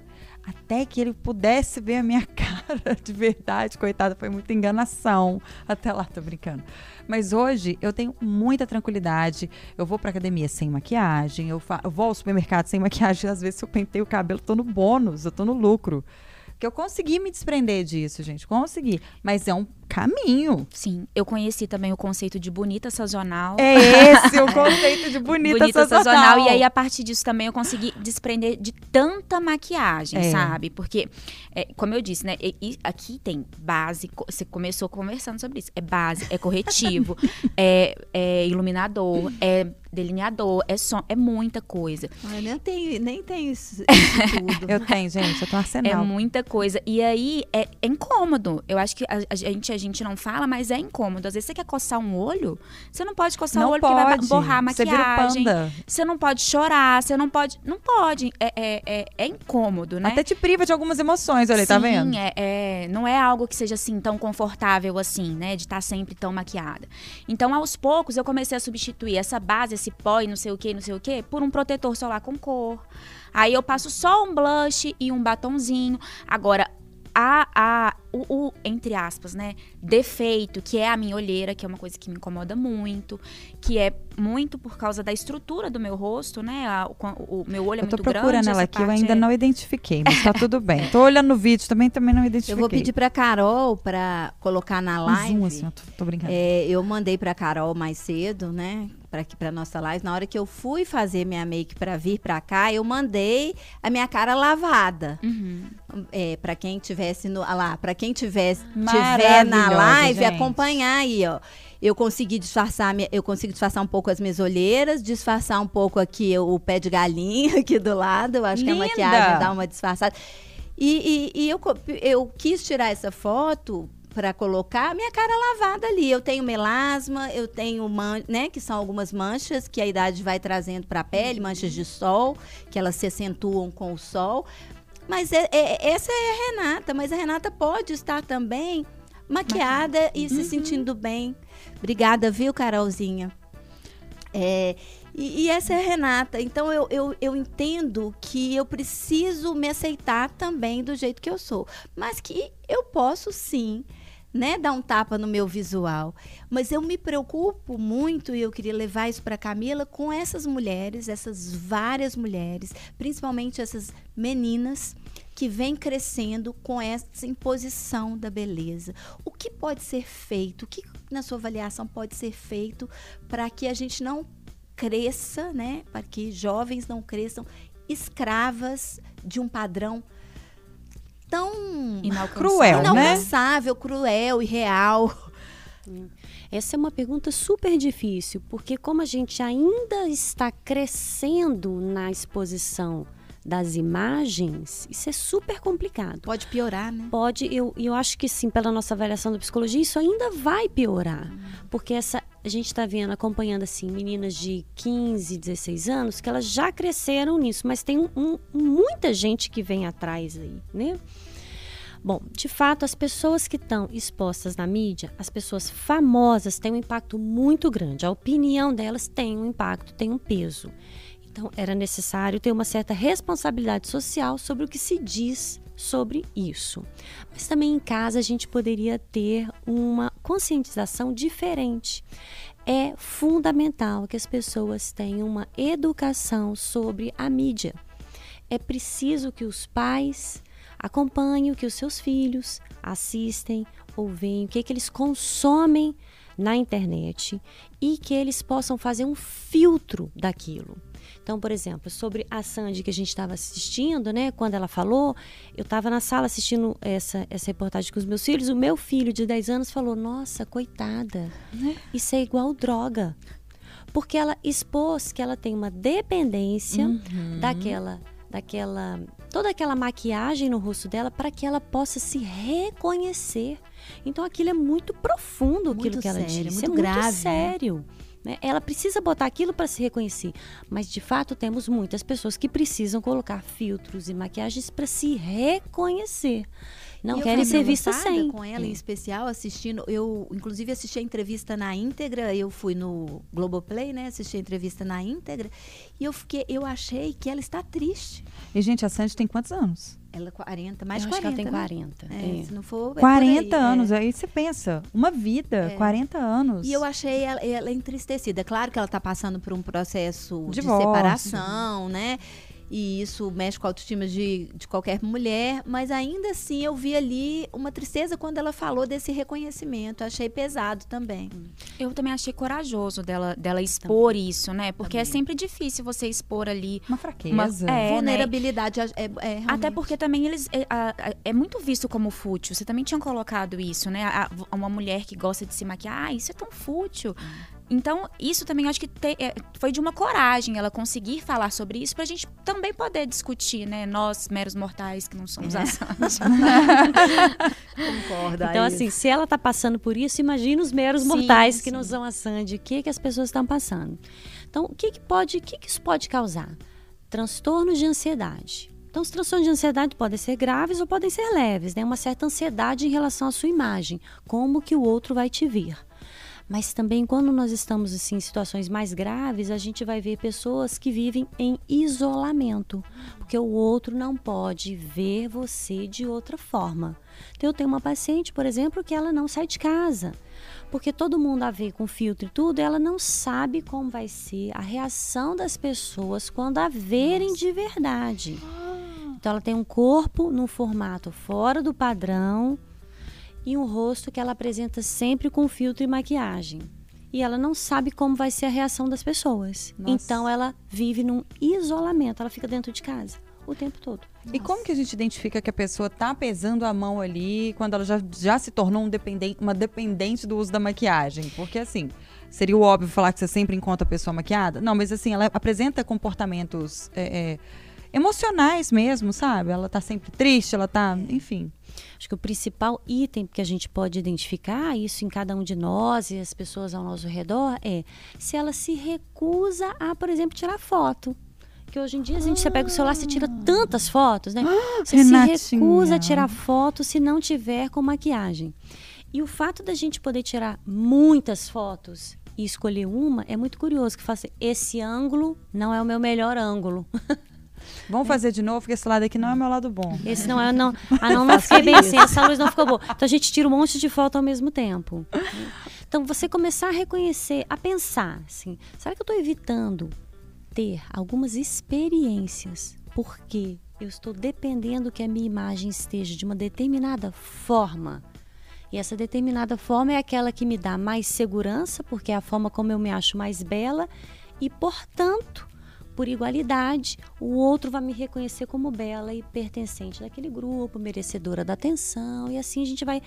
até que ele pudesse ver a minha cara de verdade. Coitada, foi muita enganação. Até lá, tô brincando. Mas hoje eu tenho muita tranquilidade. Eu vou pra academia sem maquiagem, eu, eu vou ao supermercado sem maquiagem. Às vezes, se eu pentei o cabelo, tô no bônus, eu tô no lucro. Que eu consegui me desprender disso, gente. Consegui. Mas é um caminho. Sim, eu conheci também o conceito de bonita sazonal. É esse o conceito de bonita, bonita sazonal. sazonal. E aí, a partir disso também, eu consegui desprender de tanta maquiagem, É. sabe? Porque, é, como eu disse, né? e- aqui tem base. Você começou conversando sobre isso. É base, é corretivo, é, é iluminador, é delineador, é som, é muita coisa. Eu nem tenho, nem tenho isso, isso tudo. Eu tenho, gente. Eu um É arsenal. muita coisa. E aí é, é incômodo. Eu acho que a, a gente, a gente não fala, mas é incômodo. Às vezes você quer coçar um olho, você não pode coçar não o olho pode. que vai borrar a Você maquiagem. panda. Você não pode chorar, você não pode. Não pode. É, é, é, é incômodo, né? Até te priva de algumas emoções, olha, tá Sim, vendo? É, é- não é algo que seja assim tão confortável assim, né? De estar sempre tão maquiada. Então, aos poucos, eu comecei a substituir essa base, esse pó e não sei o que, não sei o que, por um protetor solar com cor. Aí eu passo só um blush e um batonzinho. Agora, a, a, o, o, entre aspas, né, defeito, que é a minha olheira, que é uma coisa que me incomoda muito, que é muito por causa da estrutura do meu rosto, né? a- o, o meu olho é eu tô muito procurando grande. ela aqui, eu ainda é- não identifiquei, mas tá tudo bem. Tô olhando no vídeo também, também não identifiquei. Eu vou pedir pra Carol pra colocar na um live. zoom assim, eu tô, tô brincando. É, eu mandei pra Carol mais cedo, né? Pra aqui pra nossa live. Na hora que eu fui fazer minha make pra vir pra cá, eu mandei a minha cara lavada. Uhum. É, para quem tivesse no, ah lá, para quem tivesse tiver na live, gente. acompanhar aí, ó. Eu consegui disfarçar, eu consegui disfarçar um pouco as minhas olheiras, disfarçar um pouco aqui o pé de galinha aqui do lado. Eu acho que Linda! a maquiagem dá uma disfarçada. E, e- e eu, eu quis tirar essa foto para colocar a minha cara lavada ali. Eu tenho melasma, eu tenho, man, né, que são algumas manchas que a idade vai trazendo para a pele, manchas de sol, que elas se acentuam com o sol. Mas é- é- essa é a Renata, mas a Renata pode estar também maquiada e se sentindo bem. Obrigada, viu, Carolzinha? É, e, e essa é a Renata. Então eu, eu, eu entendo que eu preciso me aceitar também do jeito que eu sou. Mas que eu posso sim. Né, dar um tapa no meu visual. Mas eu me preocupo muito, e eu queria levar isso para Camila, com essas mulheres, essas várias mulheres, principalmente essas meninas que vêm crescendo com essa imposição da beleza. O que pode ser feito? O que, na sua avaliação, pode ser feito para que a gente não cresça, né? Para que jovens não cresçam escravas de um padrão tão Inalcançável. Cruel, né? inalcançável, cruel e real. Essa é uma pergunta super difícil, porque como a gente ainda está crescendo na exposição das imagens, isso é super complicado. Pode piorar, né? Pode, eu, eu acho que sim, pela nossa avaliação da psicologia, isso ainda vai piorar. Porque essa, a gente está vendo, acompanhando assim, meninas de 15, 16 anos, que elas já cresceram nisso, mas tem um- muita gente que vem atrás aí, né? Bom, de fato, as pessoas que estão expostas na mídia, as pessoas famosas, têm um impacto muito grande. A opinião delas tem um impacto, tem um peso. Então, era necessário ter uma certa responsabilidade social sobre o que se diz sobre isso. Mas também em casa a gente poderia ter uma conscientização diferente. É fundamental que as pessoas tenham uma educação sobre a mídia. É preciso que os pais acompanhem o que os seus filhos assistem ou veem, o que, que eles consomem na internet e que eles possam fazer um filtro daquilo. Então, por exemplo, sobre a Sandy que a gente estava assistindo, né? Quando ela falou, eu estava na sala assistindo essa, essa reportagem com os meus filhos. O meu filho de 10 anos falou: Nossa, coitada, isso é igual droga. Porque ela expôs que ela tem uma dependência daquela, daquela, toda aquela maquiagem no rosto dela para que ela possa se reconhecer. Então aquilo é muito profundo, aquilo Muito que ela sério, disse, muito é muito grave, né? sério. né? Ela precisa botar aquilo para se reconhecer, mas de fato temos muitas pessoas que precisam colocar filtros e maquiagens para se reconhecer. Não E querem ser vistas sem. com ela em especial assistindo. Eu, inclusive, assisti a entrevista na íntegra. Eu fui no Globoplay, né? Assisti a entrevista na íntegra. E eu fiquei, eu achei que ela está triste. E, gente, a Sandy tem quantos anos? Ela 40, mais Eu de acho que 40. ela tem né? 40. É, é. Se não for. é por 40 aí, é. anos. Aí você pensa, uma vida, 40 anos. E eu achei ela, ela entristecida. É Claro que ela está passando por um processo de Divórcio. separação, né? E isso mexe com a autoestima de, de qualquer mulher, mas ainda assim eu vi ali uma tristeza quando ela falou desse reconhecimento. Achei pesado também. Eu também achei corajoso dela, dela expor isso, né? Porque é sempre difícil você expor ali. Uma fraqueza. Uma- é, né? Vulnerabilidade é, é, é Até porque também eles é, é muito visto como fútil. Você também tinha colocado isso, né? A- a- uma mulher que gosta de se maquiar, ah, isso é tão fútil. Então, isso também acho que te- é, foi de uma coragem ela conseguir falar sobre isso pra gente também poder discutir, né? Nós, meros mortais que não somos a Sandy. Concordo. Então, aí. assim, se ela está passando por isso, imagina os meros Sim, mortais que sim. não são a Sandy. O que, que as pessoas estão passando? Então, o que, que pode, o que, que isso pode causar? Transtornos de ansiedade. Então, os transtornos de ansiedade podem ser graves ou podem ser leves, né? Uma certa ansiedade em relação à sua imagem, como que o outro vai te ver. Mas também quando nós estamos assim em situações mais graves, a gente vai ver pessoas que vivem em isolamento, porque o outro não pode ver você de outra forma. Então, eu tenho uma paciente, por exemplo, que ela não sai de casa, porque todo mundo a vê com filtro e tudo, ela não sabe como vai ser a reação das pessoas quando a verem de verdade. Então, ela tem um corpo num formato fora do padrão e um rosto que ela apresenta sempre com filtro e maquiagem. E ela não sabe como vai ser a reação das pessoas. Nossa. Então ela vive num isolamento, ela fica dentro de casa o tempo todo. E como que a gente identifica que a pessoa tá pesando a mão ali quando ela já, já se tornou um dependente, uma dependente do uso da maquiagem? Porque assim, seria o óbvio falar que você sempre encontra a pessoa maquiada? Não, mas assim, ela apresenta comportamentos é, é, emocionais mesmo, sabe? Ela tá sempre triste, ela tá, enfim. Acho que o principal item que a gente pode identificar, isso em cada um de nós e as pessoas ao nosso redor, é se ela se recusa a, por exemplo, tirar foto. Que hoje em dia a gente você pega o celular, você tira tantas fotos, né? Você Renatinha. se recusa a tirar foto se não tiver com maquiagem. E o fato da gente poder tirar muitas fotos e escolher uma é muito curioso, que assim, esse ângulo não é o meu melhor ângulo. Vamos fazer de novo, porque esse lado aqui não é meu lado bom. Esse não é, não. Ah, não, não fiquei bem assim, essa luz não ficou boa. Então a gente tira um monte de foto ao mesmo tempo. Então você começar a reconhecer, a pensar, assim, será que eu estou evitando ter algumas experiências porque eu estou dependendo que a minha imagem esteja de uma determinada forma? E essa determinada forma é aquela que me dá mais segurança, porque é a forma como eu me acho mais bela, e portanto, por igualdade, o outro vai me reconhecer como bela e pertencente daquele grupo, merecedora da atenção, e assim a gente vai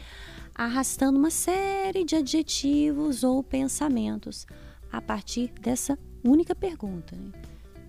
arrastando uma série de adjetivos ou pensamentos a partir dessa única pergunta. Né?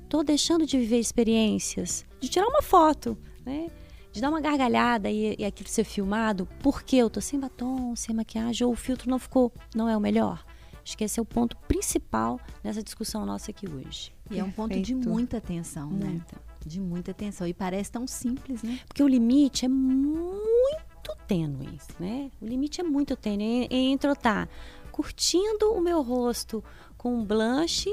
Tô deixando de viver experiências, de tirar uma foto, né? de dar uma gargalhada e, e aquilo ser filmado, porque eu tô sem batom, sem maquiagem, ou o filtro não ficou, não é o melhor. Acho que esse é o ponto principal nessa discussão nossa aqui hoje. E é um ponto de muita atenção, né? Muita. De muita atenção. E parece tão simples, né? Porque o limite é muito tênue, né? O limite é muito tênue en- entre eu estar curtindo o meu rosto com blush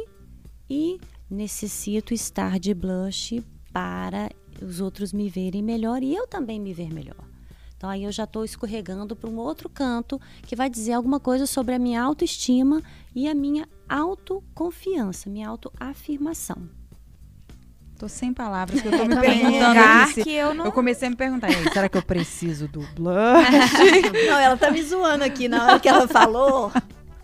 e necessito estar de blush para os outros me verem melhor e eu também me ver melhor. Então aí eu já estou escorregando para um outro canto que vai dizer alguma coisa sobre a minha autoestima e a minha autoconfiança, minha autoafirmação. Tô sem palavras, porque eu tô me perguntando se- que eu não Eu comecei a me perguntar, "E aí, será que eu preciso do blush? Não, ela tá me zoando aqui na hora que ela falou.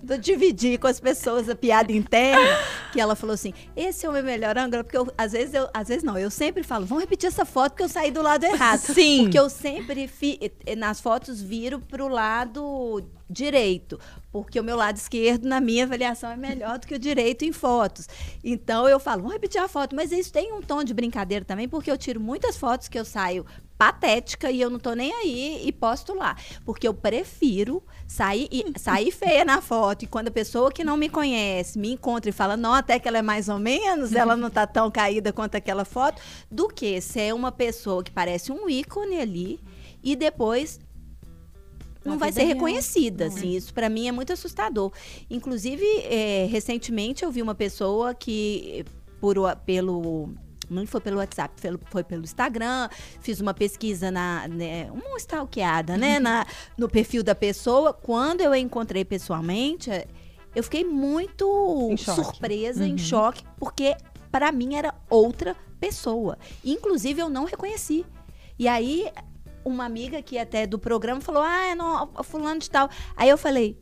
Eu dividi com as pessoas a piada interna, que ela falou assim: esse é o meu melhor ângulo, porque eu, às vezes eu, às vezes não, eu sempre falo, vamos repetir essa foto porque eu saí do lado errado. Sim. Porque eu sempre fi- eh, nas fotos viro pro lado direito, porque o meu lado esquerdo na minha avaliação é melhor do que o direito em fotos. Então eu falo, vamos repetir a foto, mas isso tem um tom de brincadeira também, porque eu tiro muitas fotos que eu saio patética e eu não tô nem aí e posto lá, porque eu prefiro sair e- sair feia na foto e quando a pessoa que não me conhece me encontra e fala, não, até que ela é mais ou menos, ela não tá tão caída quanto aquela foto, do que ser uma pessoa que parece um ícone ali e depois não vai ser reconhecida, assim, isso para mim é muito assustador. Inclusive, é, recentemente eu vi uma pessoa que por, pelo não foi pelo WhatsApp, foi pelo Instagram, fiz uma pesquisa na, né, uma stalkeada, né, na, no perfil da pessoa. Quando eu a encontrei pessoalmente, é, eu fiquei muito Em surpresa, em choque, porque para mim era outra pessoa. Inclusive, eu não reconheci. E aí, uma amiga que até do programa falou: Ah, é não, fulano de tal. Aí eu falei.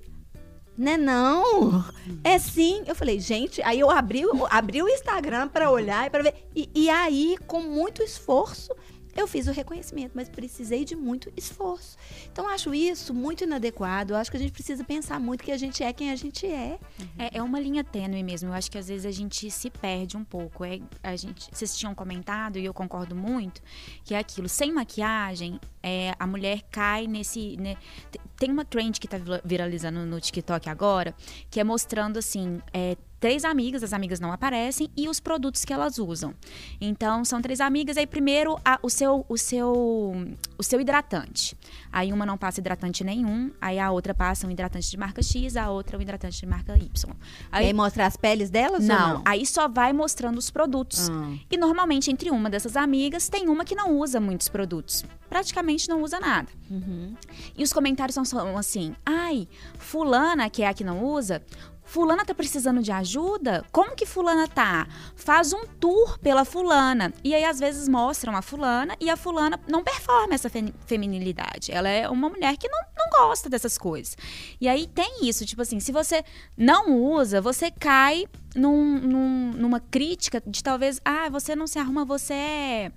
Né não? É sim. Eu falei, gente, aí eu abri, abri o Instagram para olhar e para ver. E, e aí, com muito esforço, eu fiz o reconhecimento, mas precisei de muito esforço. Então, acho isso muito inadequado. Acho que a gente precisa pensar muito que a gente é quem a gente é. É, é uma linha tênue mesmo. Eu acho que às vezes a gente se perde um pouco. É, a gente, vocês tinham comentado, e eu concordo muito, que é aquilo. Sem maquiagem, é, a mulher cai nesse. né, te- tem uma trend que tá vira- viralizando no TikTok agora, que é mostrando assim. é, Três amigas, as amigas não aparecem, e os produtos que elas usam. Então, são três amigas, aí primeiro a- o, seu, o, seu, o seu hidratante. Aí uma não passa hidratante nenhum, aí a outra passa um hidratante de marca X, a outra um hidratante de marca Y. Aí, aí mostra as peles delas não, ou não? aí só vai mostrando os produtos. Ah. E normalmente entre uma dessas amigas tem uma que não usa muitos produtos. Praticamente não usa nada. Uhum. E os comentários são assim: ai, fulana, que é a que não usa, fulana tá precisando de ajuda? Como que fulana tá? Faz um tour pela fulana. E aí, às vezes, mostram a fulana e a fulana não performa essa fe- feminilidade. Ela é uma mulher que não, não gosta dessas coisas. E aí tem isso, tipo assim, se você não usa, você cai num- num- numa crítica de talvez, ah, você não se arruma, você é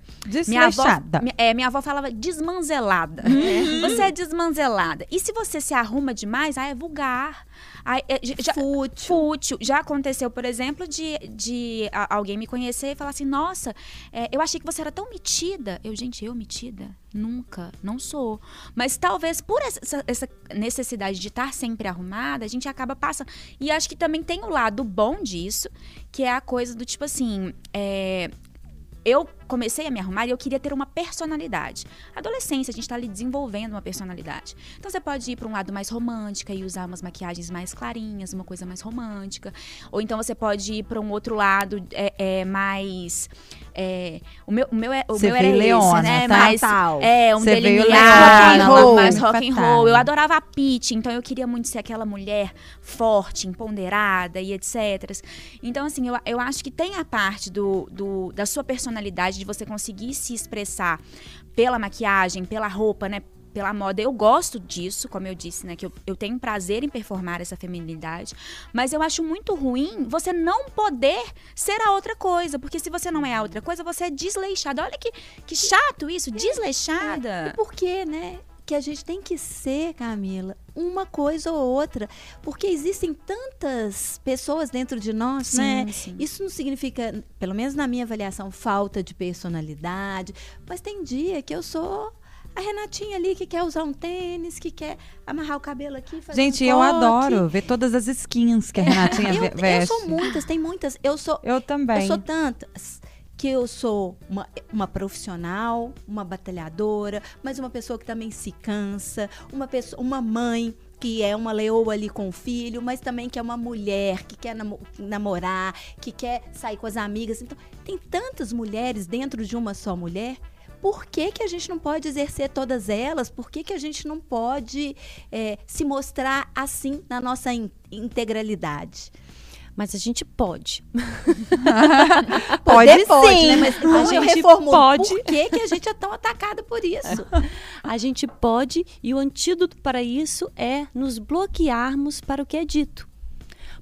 minha avó, é, minha avó falava desmanzelada. Você é desmanzelada. E se você se arruma demais, ah, é vulgar. Ah, é- já- Fútil. fútil. Já aconteceu, por exemplo, de, de alguém me conhecer e falar assim: Nossa, é, eu achei que você era tão metida. Eu, gente, eu metida? Nunca, não sou. Mas talvez por essa, essa necessidade de estar sempre arrumada, a gente acaba passando. E acho que também tem o lado bom disso, que é a coisa do tipo assim. é, eu comecei a me arrumar e eu queria ter uma personalidade. Adolescência, a gente tá ali desenvolvendo uma personalidade. Então você pode ir para um lado mais romântica e usar umas maquiagens mais clarinhas, uma coisa mais romântica. Ou então você pode ir para um outro lado é, é, mais. é, o meu, o meu, é, o Você meu era veio esse, leona, né? tá? Mais, Fatal. é, um Você delineado, leona, mais, rock and roll. Eu adorava a Peach, então eu queria muito ser aquela mulher forte, empoderada e etc. Então, assim, eu, eu acho que tem a parte do, do- da sua personalidade, de você conseguir se expressar pela maquiagem, pela roupa, né? Pela moda. Eu gosto disso, como eu disse, né? Que eu, eu tenho prazer em performar essa feminilidade. Mas eu acho muito ruim você não poder ser a outra coisa. Porque se você não é a outra coisa, você é desleixada. Olha que, que chato isso, desleixada. E por que, né? Que a gente tem que ser, Camila, uma coisa ou outra. Porque existem tantas pessoas dentro de nós, Sim, né? sim. Isso não significa, pelo menos na minha avaliação, falta de personalidade. Mas tem dia que eu sou a Renatinha ali que quer usar um tênis, que quer amarrar o cabelo aqui. Fazer Gente, um eu adoro ver todas as skins que a Renatinha Eu, ve- eu veste. sou muitas, tem muitas. Eu sou Eu também. eu sou tantas que eu sou uma, uma profissional, uma batalhadora, mas uma pessoa que também se cansa, uma pessoa, uma mãe que é uma leoa ali com o filho, mas também que é uma mulher que quer namo- namorar, que quer sair com as amigas. Então, tem tantas mulheres dentro de uma só mulher. Por que, que a gente não pode exercer todas elas? Por que, que a gente não pode eh, se mostrar assim na nossa in- integralidade? Mas a gente pode. Pode pode, sim. né? Mas A gente reformula. pode. Por que, que a gente é tão atacada por isso? A gente pode e o antídoto para isso é nos bloquearmos para o que é dito.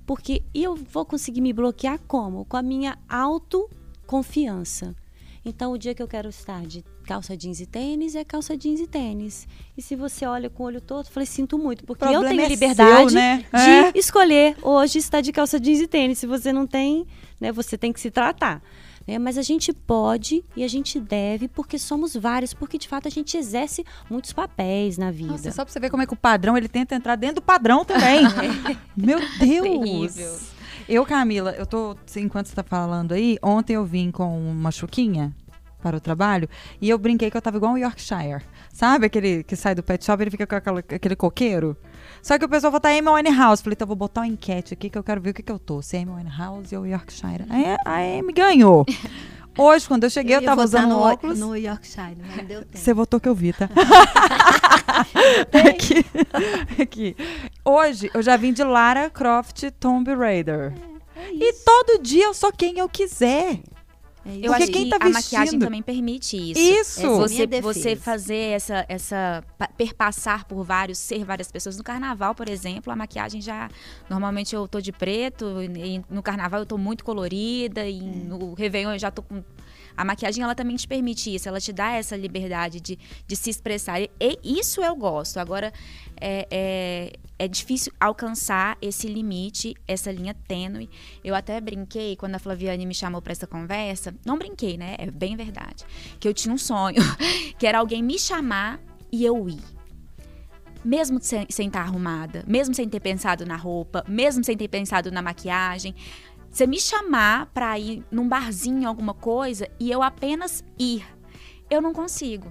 Porque eu vou conseguir me bloquear como? Com a minha autoconfiança. Então, o dia que eu quero estar de calça jeans e tênis, é calça jeans e tênis. E se você olha com o olho todo, eu falei, sinto muito, porque eu tenho é liberdade seu, né? de É. escolher hoje estar de calça jeans e tênis. Se você não tem, né, você tem que se tratar. né? Mas a gente pode e a gente deve, porque somos vários, porque de fato a gente exerce muitos papéis na vida. Nossa, só pra você ver como é que o padrão, ele tenta entrar dentro do padrão também. Meu Deus! Terrível. Eu, Camila, eu tô, enquanto você tá falando aí, ontem eu vim com uma chuquinha para o trabalho e eu brinquei que eu tava igual um Yorkshire. Sabe aquele que sai do pet shop e ele fica com aquela- aquele coqueiro? Só que o pessoal votar Amy Winehouse. Falei, então eu vou botar uma enquete aqui que eu quero ver o que, que eu tô. Se é Amy Winehouse ou Yorkshire. Aí a Amy ganhou. Hoje, quando eu cheguei, eu, ia tava usando no, óculos. No Yorkshire, não deu tempo. Você votou que eu vi, tá? aqui, aqui. Hoje eu já vim de Lara Croft Tomb Raider. É e todo dia eu sou quem eu quiser. É. Eu acho quem que tá a maquiagem também permite isso. Isso! É você, você fazer essa, essa. pa- perpassar por vários, ser várias pessoas. No carnaval, por exemplo, a maquiagem já. Normalmente eu tô de preto, e no carnaval eu tô muito colorida, e no Réveillon eu já tô com. A maquiagem, ela também te permite isso, ela te dá essa liberdade de, de se expressar. E, e isso eu gosto. Agora, é, é, é difícil alcançar esse limite, essa linha tênue. Eu até brinquei quando a Flaviane me chamou para essa conversa. Não brinquei, né? É bem verdade. Que eu tinha um sonho, que era alguém me chamar e eu ir. Mesmo sem, sem estar arrumada, mesmo sem ter pensado na roupa, mesmo sem ter pensado na maquiagem. Você me chamar para ir num barzinho, alguma coisa, e eu apenas ir. Eu não consigo.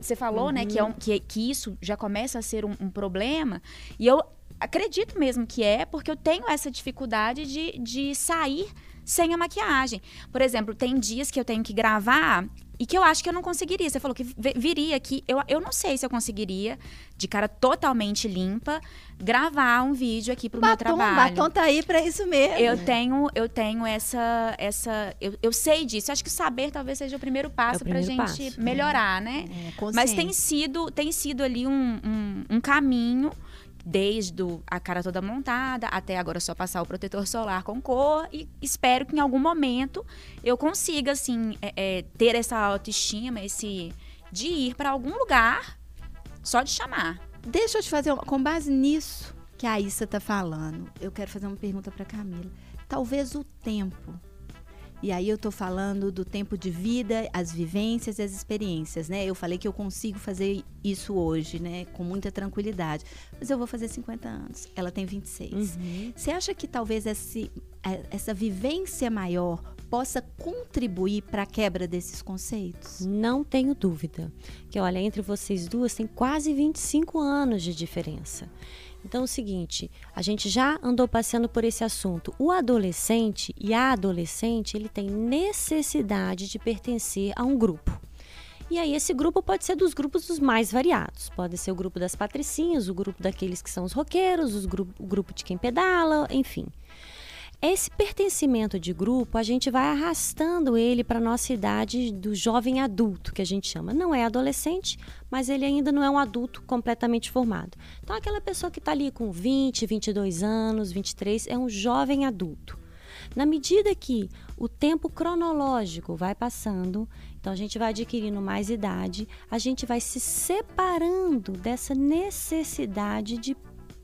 Você falou, né, que, é um- que, que isso já começa a ser um, um problema. E eu acredito mesmo que é, porque eu tenho essa dificuldade de, de sair sem a maquiagem. Por exemplo, tem dias que eu tenho que gravar e que eu acho que eu não conseguiria. Você falou que vi- viria aqui. Eu, eu não sei se eu conseguiria, de cara totalmente limpa, gravar um vídeo aqui pro meu Batom, trabalho. batom tá aí pra isso mesmo. Eu tenho, eu tenho essa, essa, eu, eu sei disso. Eu acho que saber talvez seja o primeiro passo pra primeiro gente passo. melhorar, né? É, Mas tem sido, tem sido ali um, um, um caminho desde a cara toda montada até agora só passar o protetor solar com cor e espero que em algum momento eu consiga assim é, é, ter essa autoestima, esse de ir pra algum lugar só de chamar. Deixa eu te fazer uma, com base nisso que a Issa tá falando. Eu quero fazer uma pergunta para Camila. Talvez o tempo. E aí eu tô falando do tempo de vida, as vivências e as experiências, né? Eu falei que eu consigo fazer isso hoje, né, com muita tranquilidade. Mas eu vou fazer 50 anos. Ela tem 26. Você acha que talvez esse, eh, essa vivência maior possa contribuir para a quebra desses conceitos? Não tenho dúvida. Que olha, entre vocês duas tem quase 25 anos de diferença. Então é o seguinte, a gente já andou passeando por esse assunto. O adolescente e a adolescente, ele tem necessidade de pertencer a um grupo. E aí esse grupo pode ser dos grupos dos mais variados. Pode ser o grupo das patricinhas, o grupo daqueles que são os roqueiros, os gru- o grupo de quem pedala, enfim. Esse pertencimento de grupo, a gente vai arrastando ele para a nossa idade do jovem adulto, que a gente chama. Não é adolescente, mas ele ainda não é um adulto completamente formado. Então, aquela pessoa que está ali com 20, 22 anos, 23, é um jovem adulto. Na medida que o tempo cronológico vai passando, então a gente vai adquirindo mais idade, a gente vai se separando dessa necessidade de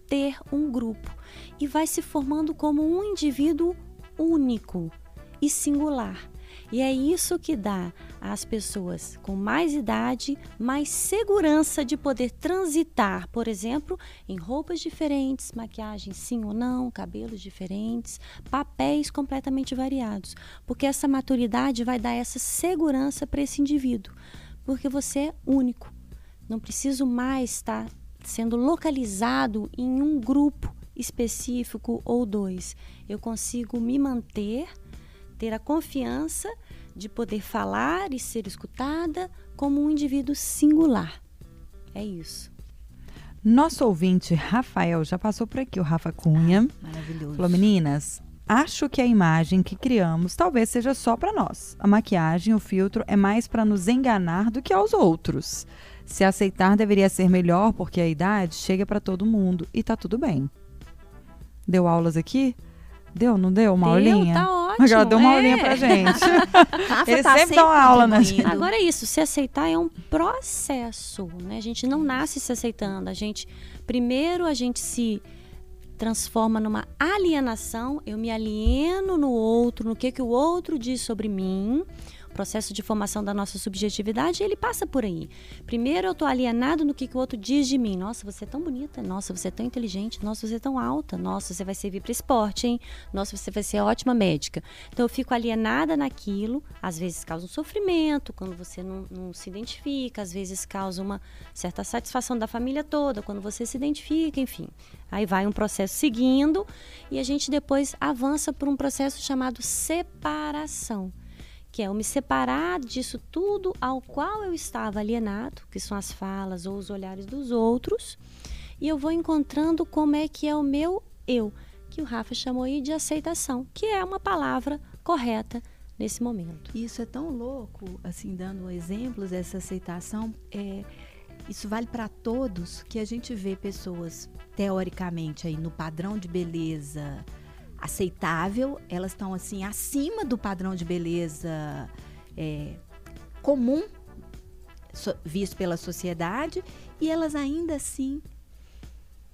ter um grupo e vai se formando como um indivíduo único e singular. E é isso que dá às pessoas com mais idade mais segurança de poder transitar, por exemplo, em roupas diferentes, maquiagem sim ou não, cabelos diferentes, papéis completamente variados. Porque essa maturidade vai dar essa segurança para esse indivíduo. Porque você é único. Não preciso mais estar sendo localizado em um grupo específico ou dois. Eu consigo me manter, ter a confiança de poder falar e ser escutada como um indivíduo singular. É isso. Nosso ouvinte, Rafael, já passou por aqui, o Rafa Cunha. Maravilhoso. Falou, meninas, acho que a imagem que criamos talvez seja só para nós. A maquiagem, o filtro é mais para nos enganar do que aos outros. Se aceitar deveria ser melhor porque a idade chega para todo mundo e tá tudo bem. Deu aulas aqui? Deu, não deu uma Deu, aulinha? tá ótimo, Ela deu uma é. aulinha pra gente. Rafa Ele tá sempre dá uma aula contribuindo. Agora é isso, se aceitar é um processo, né? A gente não nasce se aceitando, a gente primeiro a gente se transforma numa alienação, eu me alieno no outro, no que que o outro diz sobre mim. Processo de formação da nossa subjetividade, ele passa por aí. Primeiro eu tô alienado no que que o outro diz de mim. Nossa, você é tão bonita, nossa, você é tão inteligente, nossa, você é tão alta, nossa, você vai servir para esporte, hein? Nossa, você vai ser ótima médica. Então eu fico alienada naquilo, às vezes causa um sofrimento quando você não, não se identifica, às vezes causa uma certa satisfação da família toda quando você se identifica, enfim. Aí vai um processo seguindo e a gente depois avança por um processo chamado separação, que é eu me separar disso tudo ao qual eu estava alienado, que são as falas ou os olhares dos outros, e eu vou encontrando como é que é o meu eu, que o Rafa chamou aí de aceitação, que é uma palavra correta nesse momento. Isso é tão louco, assim, dando exemplos, essa aceitação. É, isso vale para todos que a gente vê pessoas, teoricamente, aí no padrão de beleza aceitável, elas estão assim acima do padrão de beleza é, comum so, visto pela sociedade e elas ainda assim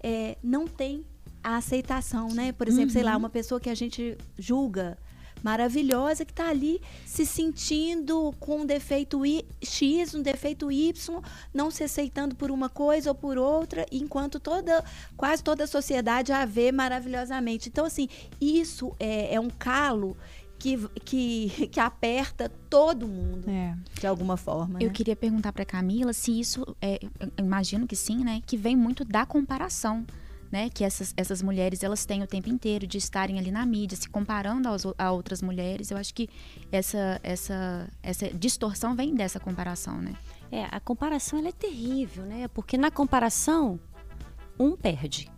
é, não têm a aceitação, né? Por exemplo, uhum. sei lá, uma pessoa que a gente julga maravilhosa que está ali se sentindo com um defeito X, um defeito Y, não se aceitando por uma coisa ou por outra, enquanto toda, quase toda a sociedade a vê maravilhosamente. Então, assim, isso é, é um calo que, que, que aperta todo mundo, é. de alguma forma. Eu né? queria perguntar para Camila se isso, é, imagino que sim, né? Que vem muito da comparação né, que essas, essas mulheres elas têm o tempo inteiro de estarem ali na mídia, se comparando aos, a outras mulheres. Eu acho que essa, essa, essa distorção vem dessa comparação, né? É, a comparação ela é terrível, né? Porque na comparação, um perde.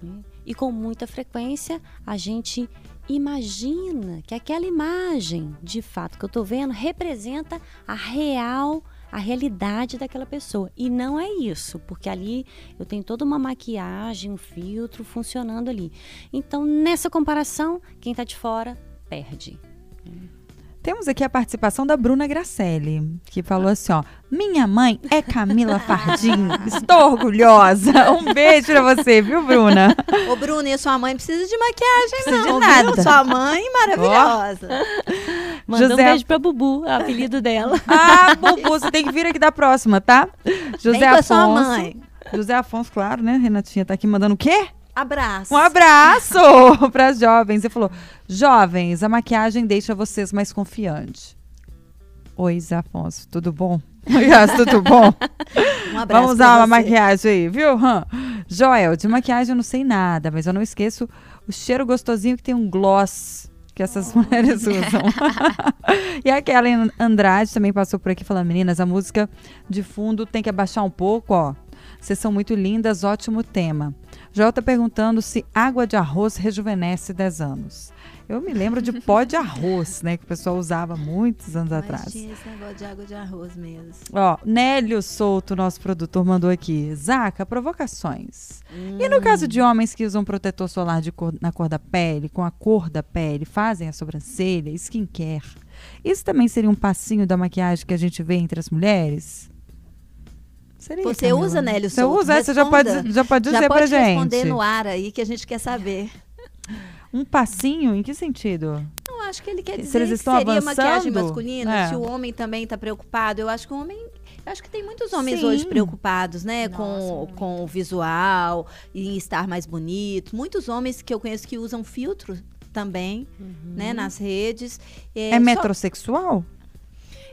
Né? E com muita frequência, a gente imagina que aquela imagem, de fato, que eu estou vendo, representa a real a realidade daquela pessoa. E não é isso, porque ali eu tenho toda uma maquiagem, um filtro funcionando ali. Então, nessa comparação, quem está de fora perde. Temos aqui a participação da Bruna Gracelli, que falou assim, ó, minha mãe é Camila Fardim, estou orgulhosa. Um beijo pra você, viu, Bruna? Ô, Bruna, e sua mãe precisa de maquiagem, não, de nada. Viu? Sua mãe maravilhosa. Manda José... um beijo pra Bubu, é o apelido dela. Ah, Bubu, você tem que vir aqui da próxima, tá? José Vem Afonso. sua mãe. José Afonso, claro, né? Renatinha tá aqui mandando o quê? Abraço. Um abraço para as jovens. Ele falou: Jovens, a maquiagem deixa vocês mais confiantes. Oi, Zé Afonso, tudo bom? Oi, tudo bom? Um abraço. Vamos usar uma maquiagem aí, viu? Hum. Joel, de maquiagem eu não sei nada, mas eu não esqueço o cheiro gostosinho que tem um gloss que essas oh. mulheres usam. e a Kellen Andrade também passou por aqui falando: meninas, a música de fundo tem que abaixar um pouco, ó. Vocês são muito lindas, ótimo tema. Está perguntando se água de arroz rejuvenesce 10 anos. Eu me lembro de pó de arroz, né? Que o pessoal usava muitos anos Mas atrás. Tinha esse negócio de água de arroz mesmo. Ó, Nélio Souto, nosso produtor, mandou aqui. Zaca, provocações. Hum. E no caso de homens que usam protetor solar cor, na cor da pele, com a cor da pele, fazem a sobrancelha, skincare. Isso também seria um passinho da maquiagem que a gente vê entre as mulheres? Seria, você Camila. usa, Nélio Souto? Você usa? Você já pode, já pode dizer já pode pra gente. responder no ar aí que a gente quer saber. Um passinho? Em que sentido? Eu acho que ele quer dizer se eles estão que seria avançando? maquiagem masculina, é. se o homem também está preocupado. Eu acho que o homem eu acho que tem muitos homens Sim. hoje preocupados, né, Nossa, com, com o visual e em estar mais bonito. Muitos homens que eu conheço que usam filtro também, uhum. né, nas redes. É, é metrosexual?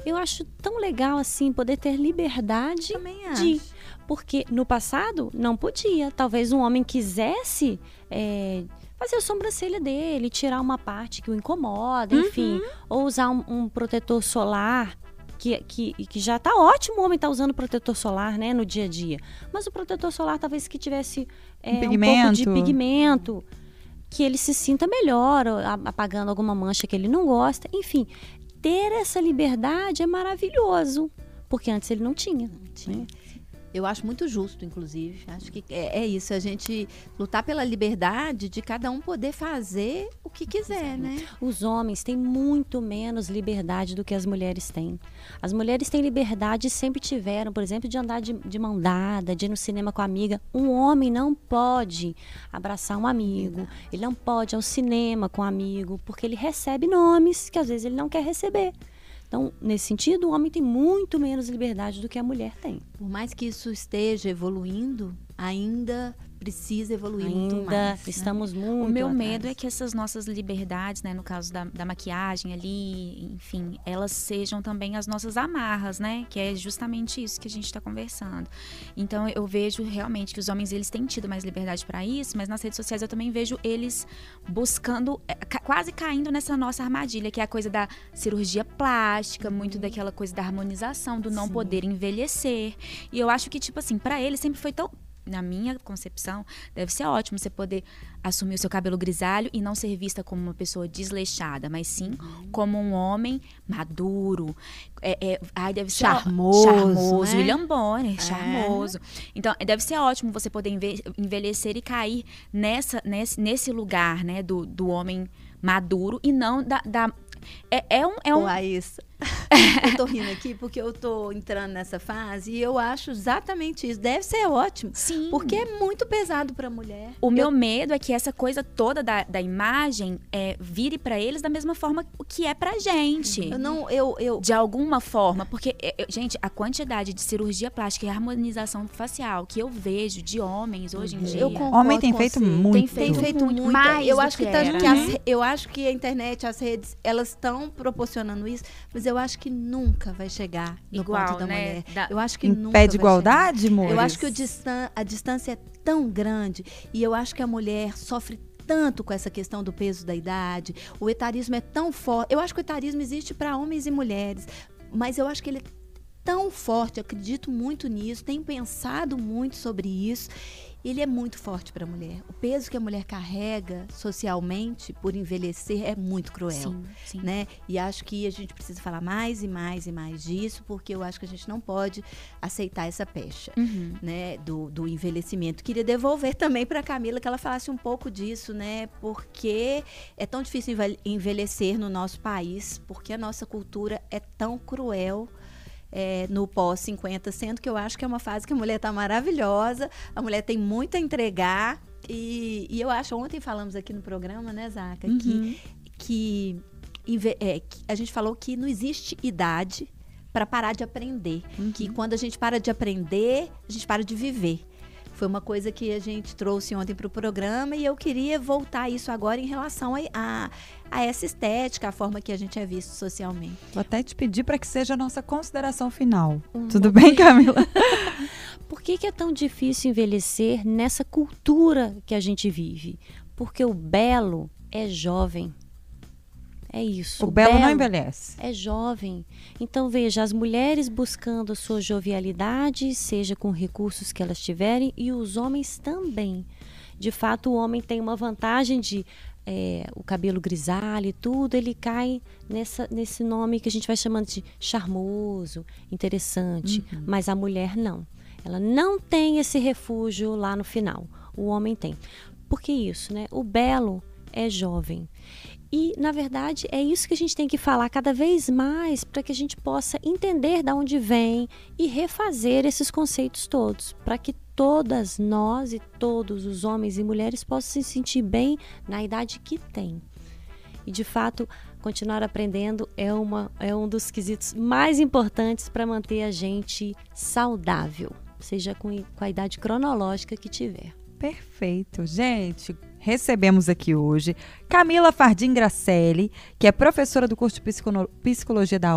Eu acho tão legal assim poder ter liberdade Também acho. de. Porque no passado não podia. Talvez um homem quisesse é, fazer a sobrancelha dele, tirar uma parte que o incomoda, enfim. Uhum. Ou usar um, um protetor solar que, que, que, já está ótimo o homem estar tá usando protetor solar, né, no dia a dia. Mas o protetor solar talvez que tivesse é, um, um pouco de pigmento, que ele se sinta melhor, apagando alguma mancha que ele não gosta. Enfim, ter essa liberdade é maravilhoso, porque antes ele não tinha. Não tinha. Né? Eu acho muito justo, inclusive. Acho que é, é, isso, a gente lutar pela liberdade de cada um poder fazer o que quiser, né? Os homens têm muito menos liberdade do que as mulheres têm. As mulheres têm liberdade, sempre tiveram, por exemplo, de andar de, de mão dada, de ir no cinema com a amiga. Um homem não pode abraçar um amigo, ele não pode ir ao cinema com um amigo, porque ele recebe nomes que às vezes ele não quer receber. Então, nesse sentido, o homem tem muito menos liberdade do que a mulher tem. Por mais que isso esteja evoluindo, ainda precisa evoluir Ainda muito mais. Né? Estamos né? muito. O meu medo é que essas nossas liberdades, né, no caso da, da, maquiagem ali, enfim, elas sejam também as nossas amarras, né? Que é justamente isso que a gente está conversando. Então eu vejo realmente que os homens eles têm tido mais liberdade para isso, mas nas redes sociais eu também vejo eles buscando, é, quase caindo nessa nossa armadilha, que é a coisa da cirurgia plástica, uhum. muito daquela coisa da harmonização, do não Sim. poder envelhecer. E eu acho que tipo assim, para eles sempre foi tão na minha concepção, deve ser ótimo você poder assumir o seu cabelo grisalho e não ser vista como uma pessoa desleixada, mas sim Uhum. como um homem maduro. É, é, ai, deve ser Charmoso, charmoso né? William Bonner, charmoso. Então, deve ser ótimo você poder enve- envelhecer e cair nessa, nesse, nesse lugar, né, do, do homem maduro e não da. da- é, é um. É um Aissa, eu tô rindo aqui porque eu tô entrando nessa fase e eu acho exatamente isso. Deve ser ótimo. sim. Porque é muito pesado pra mulher. O meu medo é que essa coisa toda da, da imagem é, vire pra eles da mesma forma que é pra gente. Eu não, eu, eu, De alguma forma, porque, é, é, gente, a quantidade de cirurgia plástica e harmonização facial que eu vejo de homens hoje em dia. eu concordo Homem tem com feito você. muito. Tem feito, Muito, muito. mais eu acho que, que tá- era, que né? as- eu acho que a internet, as redes, elas estão proporcionando isso, mas eu acho que nunca vai chegar no Igual, ponto da né? mulher. Da- Eu acho que Em nunca pé de vai chegar. igualdade, amor? Eu acho que o distan a distância é tão grande e eu acho que a mulher sofre tanto com essa questão do peso da idade. O etarismo é tão forte. Eu acho que o etarismo existe para homens e mulheres, mas eu acho que ele é tão forte, eu acredito muito nisso, tenho pensado muito sobre isso. Ele é muito forte para a mulher. O peso que a mulher carrega socialmente por envelhecer é muito cruel Sim, sim. né? E acho que a gente precisa falar mais e mais e mais disso, porque eu acho que a gente não pode aceitar essa pecha, Uhum. né? Do, do envelhecimento. Queria devolver também para Camila que ela falasse um pouco disso, né? Porque é tão difícil envel- envelhecer no nosso país, porque a nossa cultura é tão cruel. É, no pós-50, sendo que eu acho que é uma fase que a mulher está maravilhosa, a mulher tem muito a entregar. E, e eu acho, ontem falamos aqui no programa, né, Zaca, que, que, inve- é, que a gente falou que não existe idade para parar de aprender. Que quando a gente para de aprender, a gente para de viver. Foi uma coisa que a gente trouxe ontem para o programa e eu queria voltar isso agora em relação a, a, a essa estética, a forma que a gente é visto socialmente. Vou até te pedir para que seja a nossa consideração final. Tudo bem, Camila? Por que, que é tão difícil envelhecer nessa cultura que a gente vive? Porque o belo é jovem. É isso. O belo não envelhece. é jovem. Então, veja, as mulheres buscando a sua jovialidade, seja com recursos que elas tiverem, e os homens também. De fato, o homem tem uma vantagem de é, o cabelo grisalho e tudo, ele cai nessa, nesse nome que a gente vai chamando de charmoso, interessante. Mas a mulher não. Ela não tem esse refúgio lá no final. O homem tem. Por que isso, né? O belo é jovem. E, na verdade, é isso que a gente tem que falar cada vez mais para que a gente possa entender de onde vem e refazer esses conceitos todos, para que todas nós e todos os homens e mulheres possam se sentir bem na idade que têm. E, de fato, continuar aprendendo é, uma, é um dos quesitos mais importantes para manter a gente saudável, seja com, com a idade cronológica que tiver. Perfeito. Gente, recebemos aqui hoje Camila Fardim Gracelli, que é professora do curso de psicono- psicologia da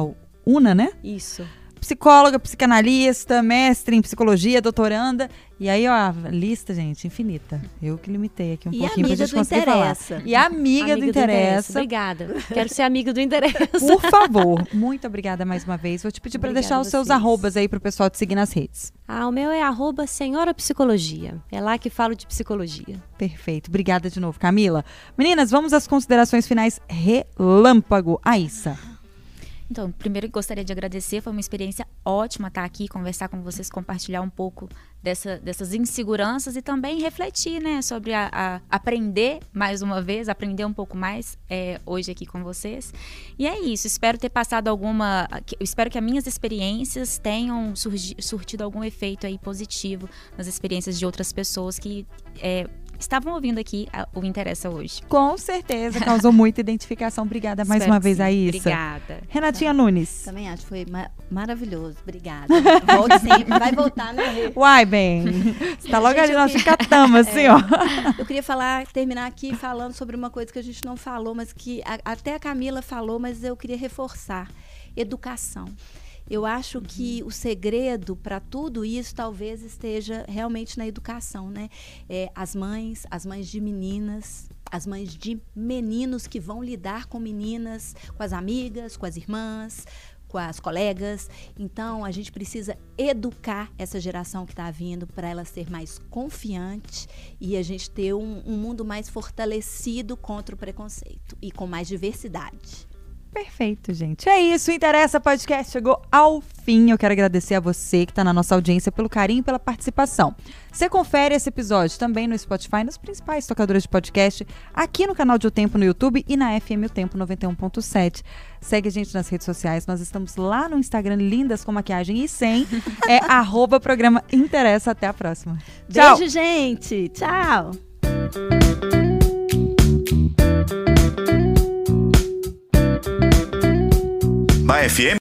UNA, né? Isso. Psicóloga, psicanalista, mestre em psicologia, doutoranda. E aí, ó, a lista, gente, infinita. Eu que limitei aqui um E pouquinho pra amiga gente do conseguir falar. Interessa. E amiga, do Interessa. Obrigada. Quero ser amiga do Interessa. Por favor, muito obrigada mais uma vez. Vou te pedir para deixar os seus arrobas aí pro pessoal te seguir nas redes. Ah, o meu é arroba Senhora Psicologia. É lá que falo de psicologia. Perfeito. Obrigada de novo, Camila. Meninas, vamos às considerações finais relâmpago. Aissa. Então, primeiro gostaria de agradecer, foi uma experiência ótima estar aqui, conversar com vocês, compartilhar um pouco dessa- dessas inseguranças e também refletir, né, sobre a, a- aprender mais uma vez, aprender um pouco mais é, hoje aqui com vocês. E é isso, espero ter passado alguma, espero que as minhas experiências tenham surgi- surtido algum efeito aí positivo nas experiências de outras pessoas que é, estavam ouvindo aqui a- o Interessa hoje. Com certeza, causou muita identificação. Obrigada mais Espero uma vez, sim. Aissa. Obrigada. Renatinha Nunes. Também acho foi ma- maravilhoso. Obrigada. Volte sempre. Vai voltar, né? Uai, bem. Você tá logo Gente, ali na queria- chicatama, assim, ó. Eu queria falar, terminar aqui falando sobre uma coisa que a gente não falou, mas que a- até a Camila falou, mas eu queria reforçar: educação. Eu acho que o segredo para tudo isso talvez esteja realmente na educação, né? É, as mães, as mães de meninas, as mães de meninos que vão lidar com meninas, com as amigas, com as irmãs, com as colegas. Então, a gente precisa educar essa geração que está vindo para ela ser mais confiante e a gente ter um, um mundo mais fortalecido contra o preconceito e com mais diversidade. Perfeito, gente. É isso. Interessa Podcast chegou ao fim. Eu quero agradecer a você que está na nossa audiência pelo carinho e pela participação. Você confere esse episódio também no Spotify, nos principais tocadores de podcast, aqui no canal de O Tempo no YouTube e na FM O Tempo 91.7. Segue a gente nas redes sociais. Nós estamos lá no Instagram, lindas com maquiagem e sem. É arroba programa Interessa. Até a próxima. Tchau. Beijo, gente. Tchau. Na FM